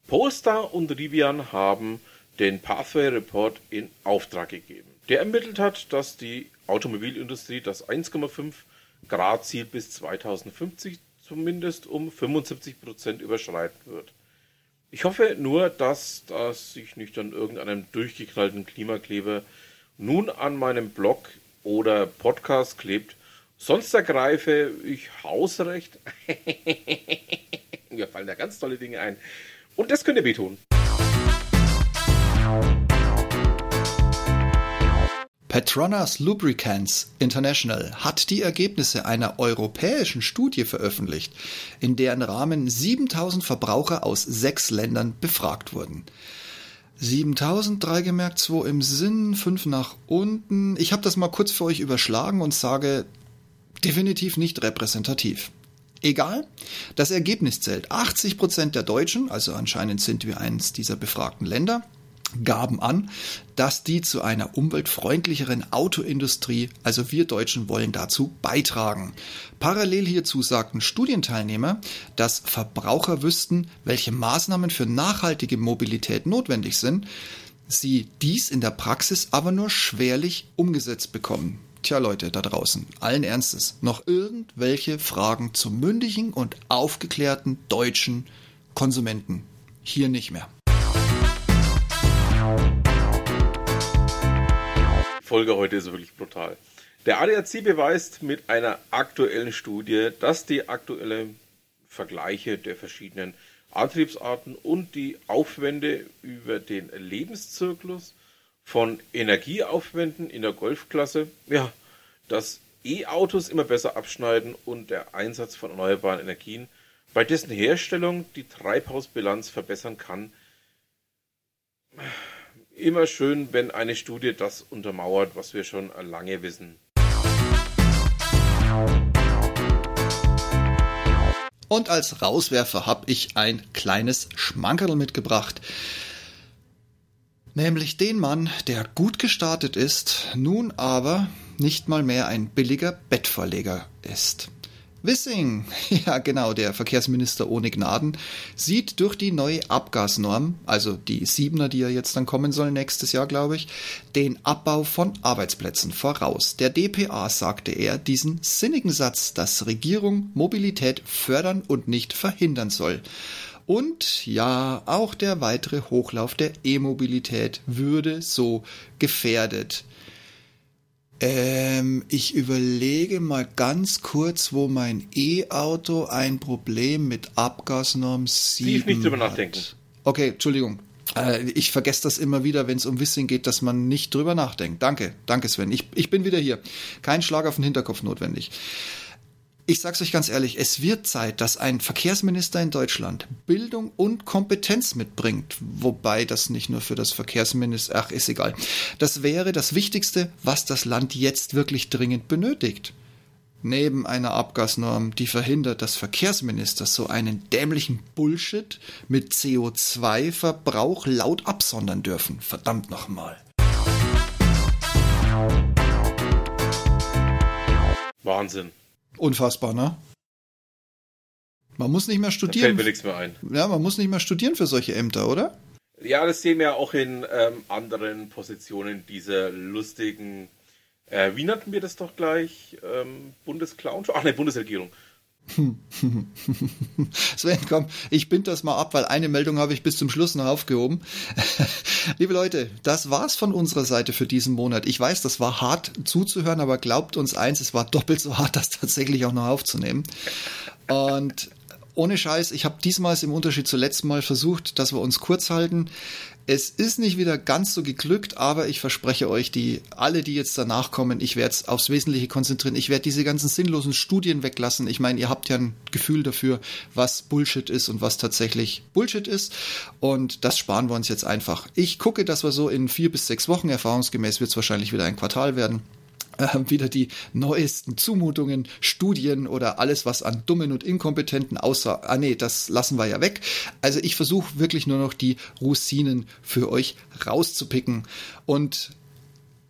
Polestar und Rivian haben den Pathway Report in Auftrag gegeben. Der ermittelt hat, dass die Automobilindustrie das 1,5 Grad Ziel bis 2050 zumindest um 75 Prozent überschreiten wird. Ich hoffe nur, dass das sich nicht an irgendeinem durchgeknallten Klimakleber nun an meinem Blog oder Podcast klebt, Sonst ergreife ich Hausrecht. Mir fallen da ganz tolle Dinge ein. Und das könnt ihr wehtun. Petronas Lubricants International hat die Ergebnisse einer europäischen Studie veröffentlicht, in deren Rahmen 7000 Verbraucher aus sechs Ländern befragt wurden. 7000, drei gemerkt, 2 im Sinn, 5 nach unten. Ich habe das mal kurz für euch überschlagen und sage, definitiv nicht repräsentativ. Egal, das Ergebnis zählt. 80 Prozent der Deutschen, also anscheinend sind wir eines dieser befragten Länder, gaben an, dass die zu einer umweltfreundlicheren Autoindustrie, also wir Deutschen wollen dazu beitragen. Parallel hierzu sagten Studienteilnehmer, dass Verbraucher wüssten, welche Maßnahmen für nachhaltige Mobilität notwendig sind, sie dies in der Praxis aber nur schwerlich umgesetzt bekommen. Tja Leute da draußen, allen Ernstes, noch irgendwelche Fragen zum mündigen und aufgeklärten deutschen Konsumenten? Hier nicht mehr. Folge heute ist wirklich brutal. Der ADAC beweist mit einer aktuellen Studie, dass die aktuellen Vergleiche der verschiedenen Antriebsarten und die Aufwände über den Lebenszyklus von Energieaufwänden in der Golfklasse, ja, dass E-Autos immer besser abschneiden und der Einsatz von erneuerbaren Energien, bei dessen Herstellung die Treibhausbilanz verbessern kann. Immer schön, wenn eine Studie das untermauert, was wir schon lange wissen. Und als Rauswerfer habe ich ein kleines Schmankerl mitgebracht nämlich den Mann, der gut gestartet ist, nun aber nicht mal mehr ein billiger Bettverleger ist. Wissing, ja genau, der Verkehrsminister ohne Gnaden, sieht durch die neue Abgasnorm, also die Siebener, die ja jetzt dann kommen soll nächstes Jahr, glaube ich, den Abbau von Arbeitsplätzen voraus. Der DPA sagte er diesen sinnigen Satz, dass Regierung Mobilität fördern und nicht verhindern soll. Und ja, auch der weitere Hochlauf der E-Mobilität würde so gefährdet. Ähm, ich überlege mal ganz kurz, wo mein E-Auto ein Problem mit Abgasnorm 7 Tief nicht drüber nachdenken. Okay, Entschuldigung. Äh, ich vergesse das immer wieder, wenn es um Wissing geht, dass man nicht drüber nachdenkt. Danke, danke Sven. Ich, ich bin wieder hier. Kein Schlag auf den Hinterkopf notwendig. Ich sag's euch ganz ehrlich, es wird Zeit, dass ein Verkehrsminister in Deutschland Bildung und Kompetenz mitbringt, wobei das nicht nur für das Verkehrsminister, ach, ist egal. Das wäre das Wichtigste, was das Land jetzt wirklich dringend benötigt. Neben einer Abgasnorm, die verhindert, dass Verkehrsminister so einen dämlichen Bullshit mit CO2-Verbrauch laut absondern dürfen. Verdammt nochmal. Wahnsinn. Unfassbar, ne? Man muss nicht mehr studieren. Da fällt mir nichts mehr ein. Ja, man muss nicht mehr studieren für solche Ämter, oder? Ja, das sehen wir auch in ähm, anderen Positionen dieser lustigen, äh, wie nannten wir das doch gleich? Ähm, Bundesclown? Ach ne, Bundesregierung. Sven, komm, ich bind das mal ab, weil eine Meldung habe ich bis zum Schluss noch aufgehoben. Liebe Leute, das war's von unserer Seite für diesen Monat. Ich weiß, das war hart zuzuhören, aber glaubt uns eins, es war doppelt so hart, das tatsächlich auch noch aufzunehmen. Und ohne Scheiß, ich habe diesmal im Unterschied zum letzten Mal versucht, dass wir uns kurz halten. Es ist nicht wieder ganz so geglückt, aber ich verspreche euch, die alle, die jetzt danach kommen, ich werde es aufs Wesentliche konzentrieren. Ich werde diese ganzen sinnlosen Studien weglassen. Ich meine, ihr habt ja ein Gefühl dafür, was Bullshit ist und was tatsächlich Bullshit ist. Und das sparen wir uns jetzt einfach. Ich gucke, dass wir so in vier bis sechs Wochen, erfahrungsgemäß wird es wahrscheinlich wieder ein Quartal werden, äh, wieder die neuesten Zumutungen, Studien oder alles, was an dummen und inkompetenten außer, ah nee, das lassen wir ja weg. Also ich versuche wirklich nur noch die Rosinen für euch rauszupicken und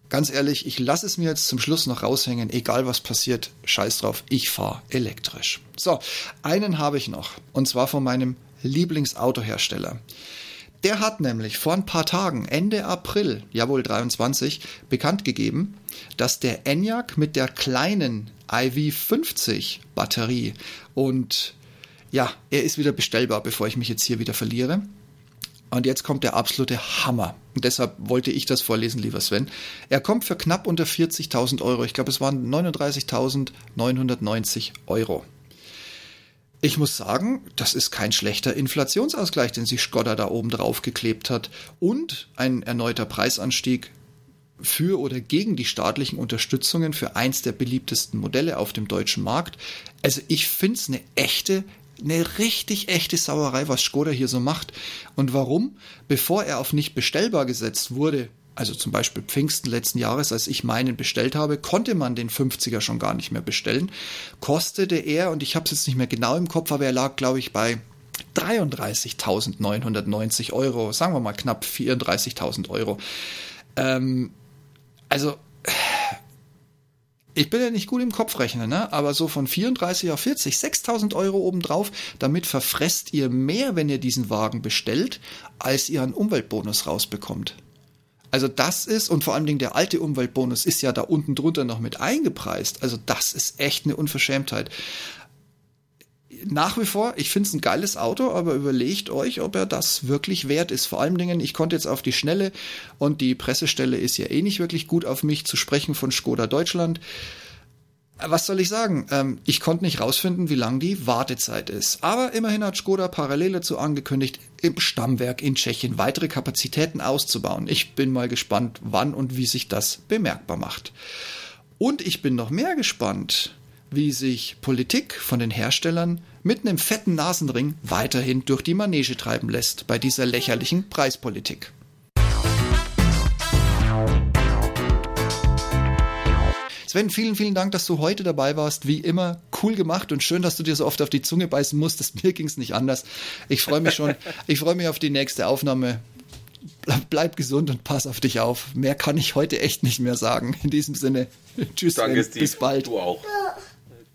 ganz ehrlich, ich lasse es mir jetzt zum Schluss noch raushängen, egal was passiert, scheiß drauf, ich fahre elektrisch. So, einen habe ich noch und zwar von meinem Lieblingsautohersteller. Der hat nämlich vor ein paar Tagen, Ende April, jawohl 23, bekannt gegeben, dass der ENIAC mit der kleinen IV50 Batterie und ja, er ist wieder bestellbar, bevor ich mich jetzt hier wieder verliere. Und jetzt kommt der absolute Hammer. Und deshalb wollte ich das vorlesen, lieber Sven. Er kommt für knapp unter 40.000 Euro. Ich glaube, es waren 39.990 Euro. Ich muss sagen, das ist kein schlechter Inflationsausgleich, den sich Skoda da oben drauf geklebt hat. Und ein erneuter Preisanstieg für oder gegen die staatlichen Unterstützungen für eins der beliebtesten Modelle auf dem deutschen Markt. Also ich finde es eine echte, eine richtig echte Sauerei, was Skoda hier so macht. Und warum? Bevor er auf nicht bestellbar gesetzt wurde, also zum Beispiel Pfingsten letzten Jahres, als ich meinen bestellt habe, konnte man den 50er schon gar nicht mehr bestellen. Kostete er, und ich habe es jetzt nicht mehr genau im Kopf, aber er lag, glaube ich, bei 33.990 Euro, sagen wir mal knapp 34.000 Euro. Ähm, also, ich bin ja nicht gut im Kopfrechnen, ne? aber so von 34 auf 40, 6000 Euro obendrauf, damit verfresst ihr mehr, wenn ihr diesen Wagen bestellt, als ihr einen Umweltbonus rausbekommt. Also das ist, und vor allen Dingen der alte Umweltbonus ist ja da unten drunter noch mit eingepreist. Also das ist echt eine Unverschämtheit. Nach wie vor, ich finde es ein geiles Auto, aber überlegt euch, ob er das wirklich wert ist. Vor allen Dingen, ich konnte jetzt auf die Schnelle und die Pressestelle ist ja eh nicht wirklich gut auf mich zu sprechen von Skoda Deutschland was soll ich sagen? Ähm, ich konnte nicht rausfinden, wie lang die Wartezeit ist. Aber immerhin hat Skoda parallel dazu angekündigt, im Stammwerk in Tschechien weitere Kapazitäten auszubauen. Ich bin mal gespannt, wann und wie sich das bemerkbar macht. Und ich bin noch mehr gespannt, wie sich Politik von den Herstellern mit einem fetten Nasenring weiterhin durch die Manege treiben lässt bei dieser lächerlichen Preispolitik. Sven, vielen, vielen Dank, dass du heute dabei warst. Wie immer, cool gemacht und schön, dass du dir so oft auf die Zunge beißen musstest. Mir ging es nicht anders. Ich freue mich schon. ich freue mich auf die nächste Aufnahme. Bleib gesund und pass auf dich auf. Mehr kann ich heute echt nicht mehr sagen. In diesem Sinne, tschüss, Danke, Sven. bis bald. Du auch.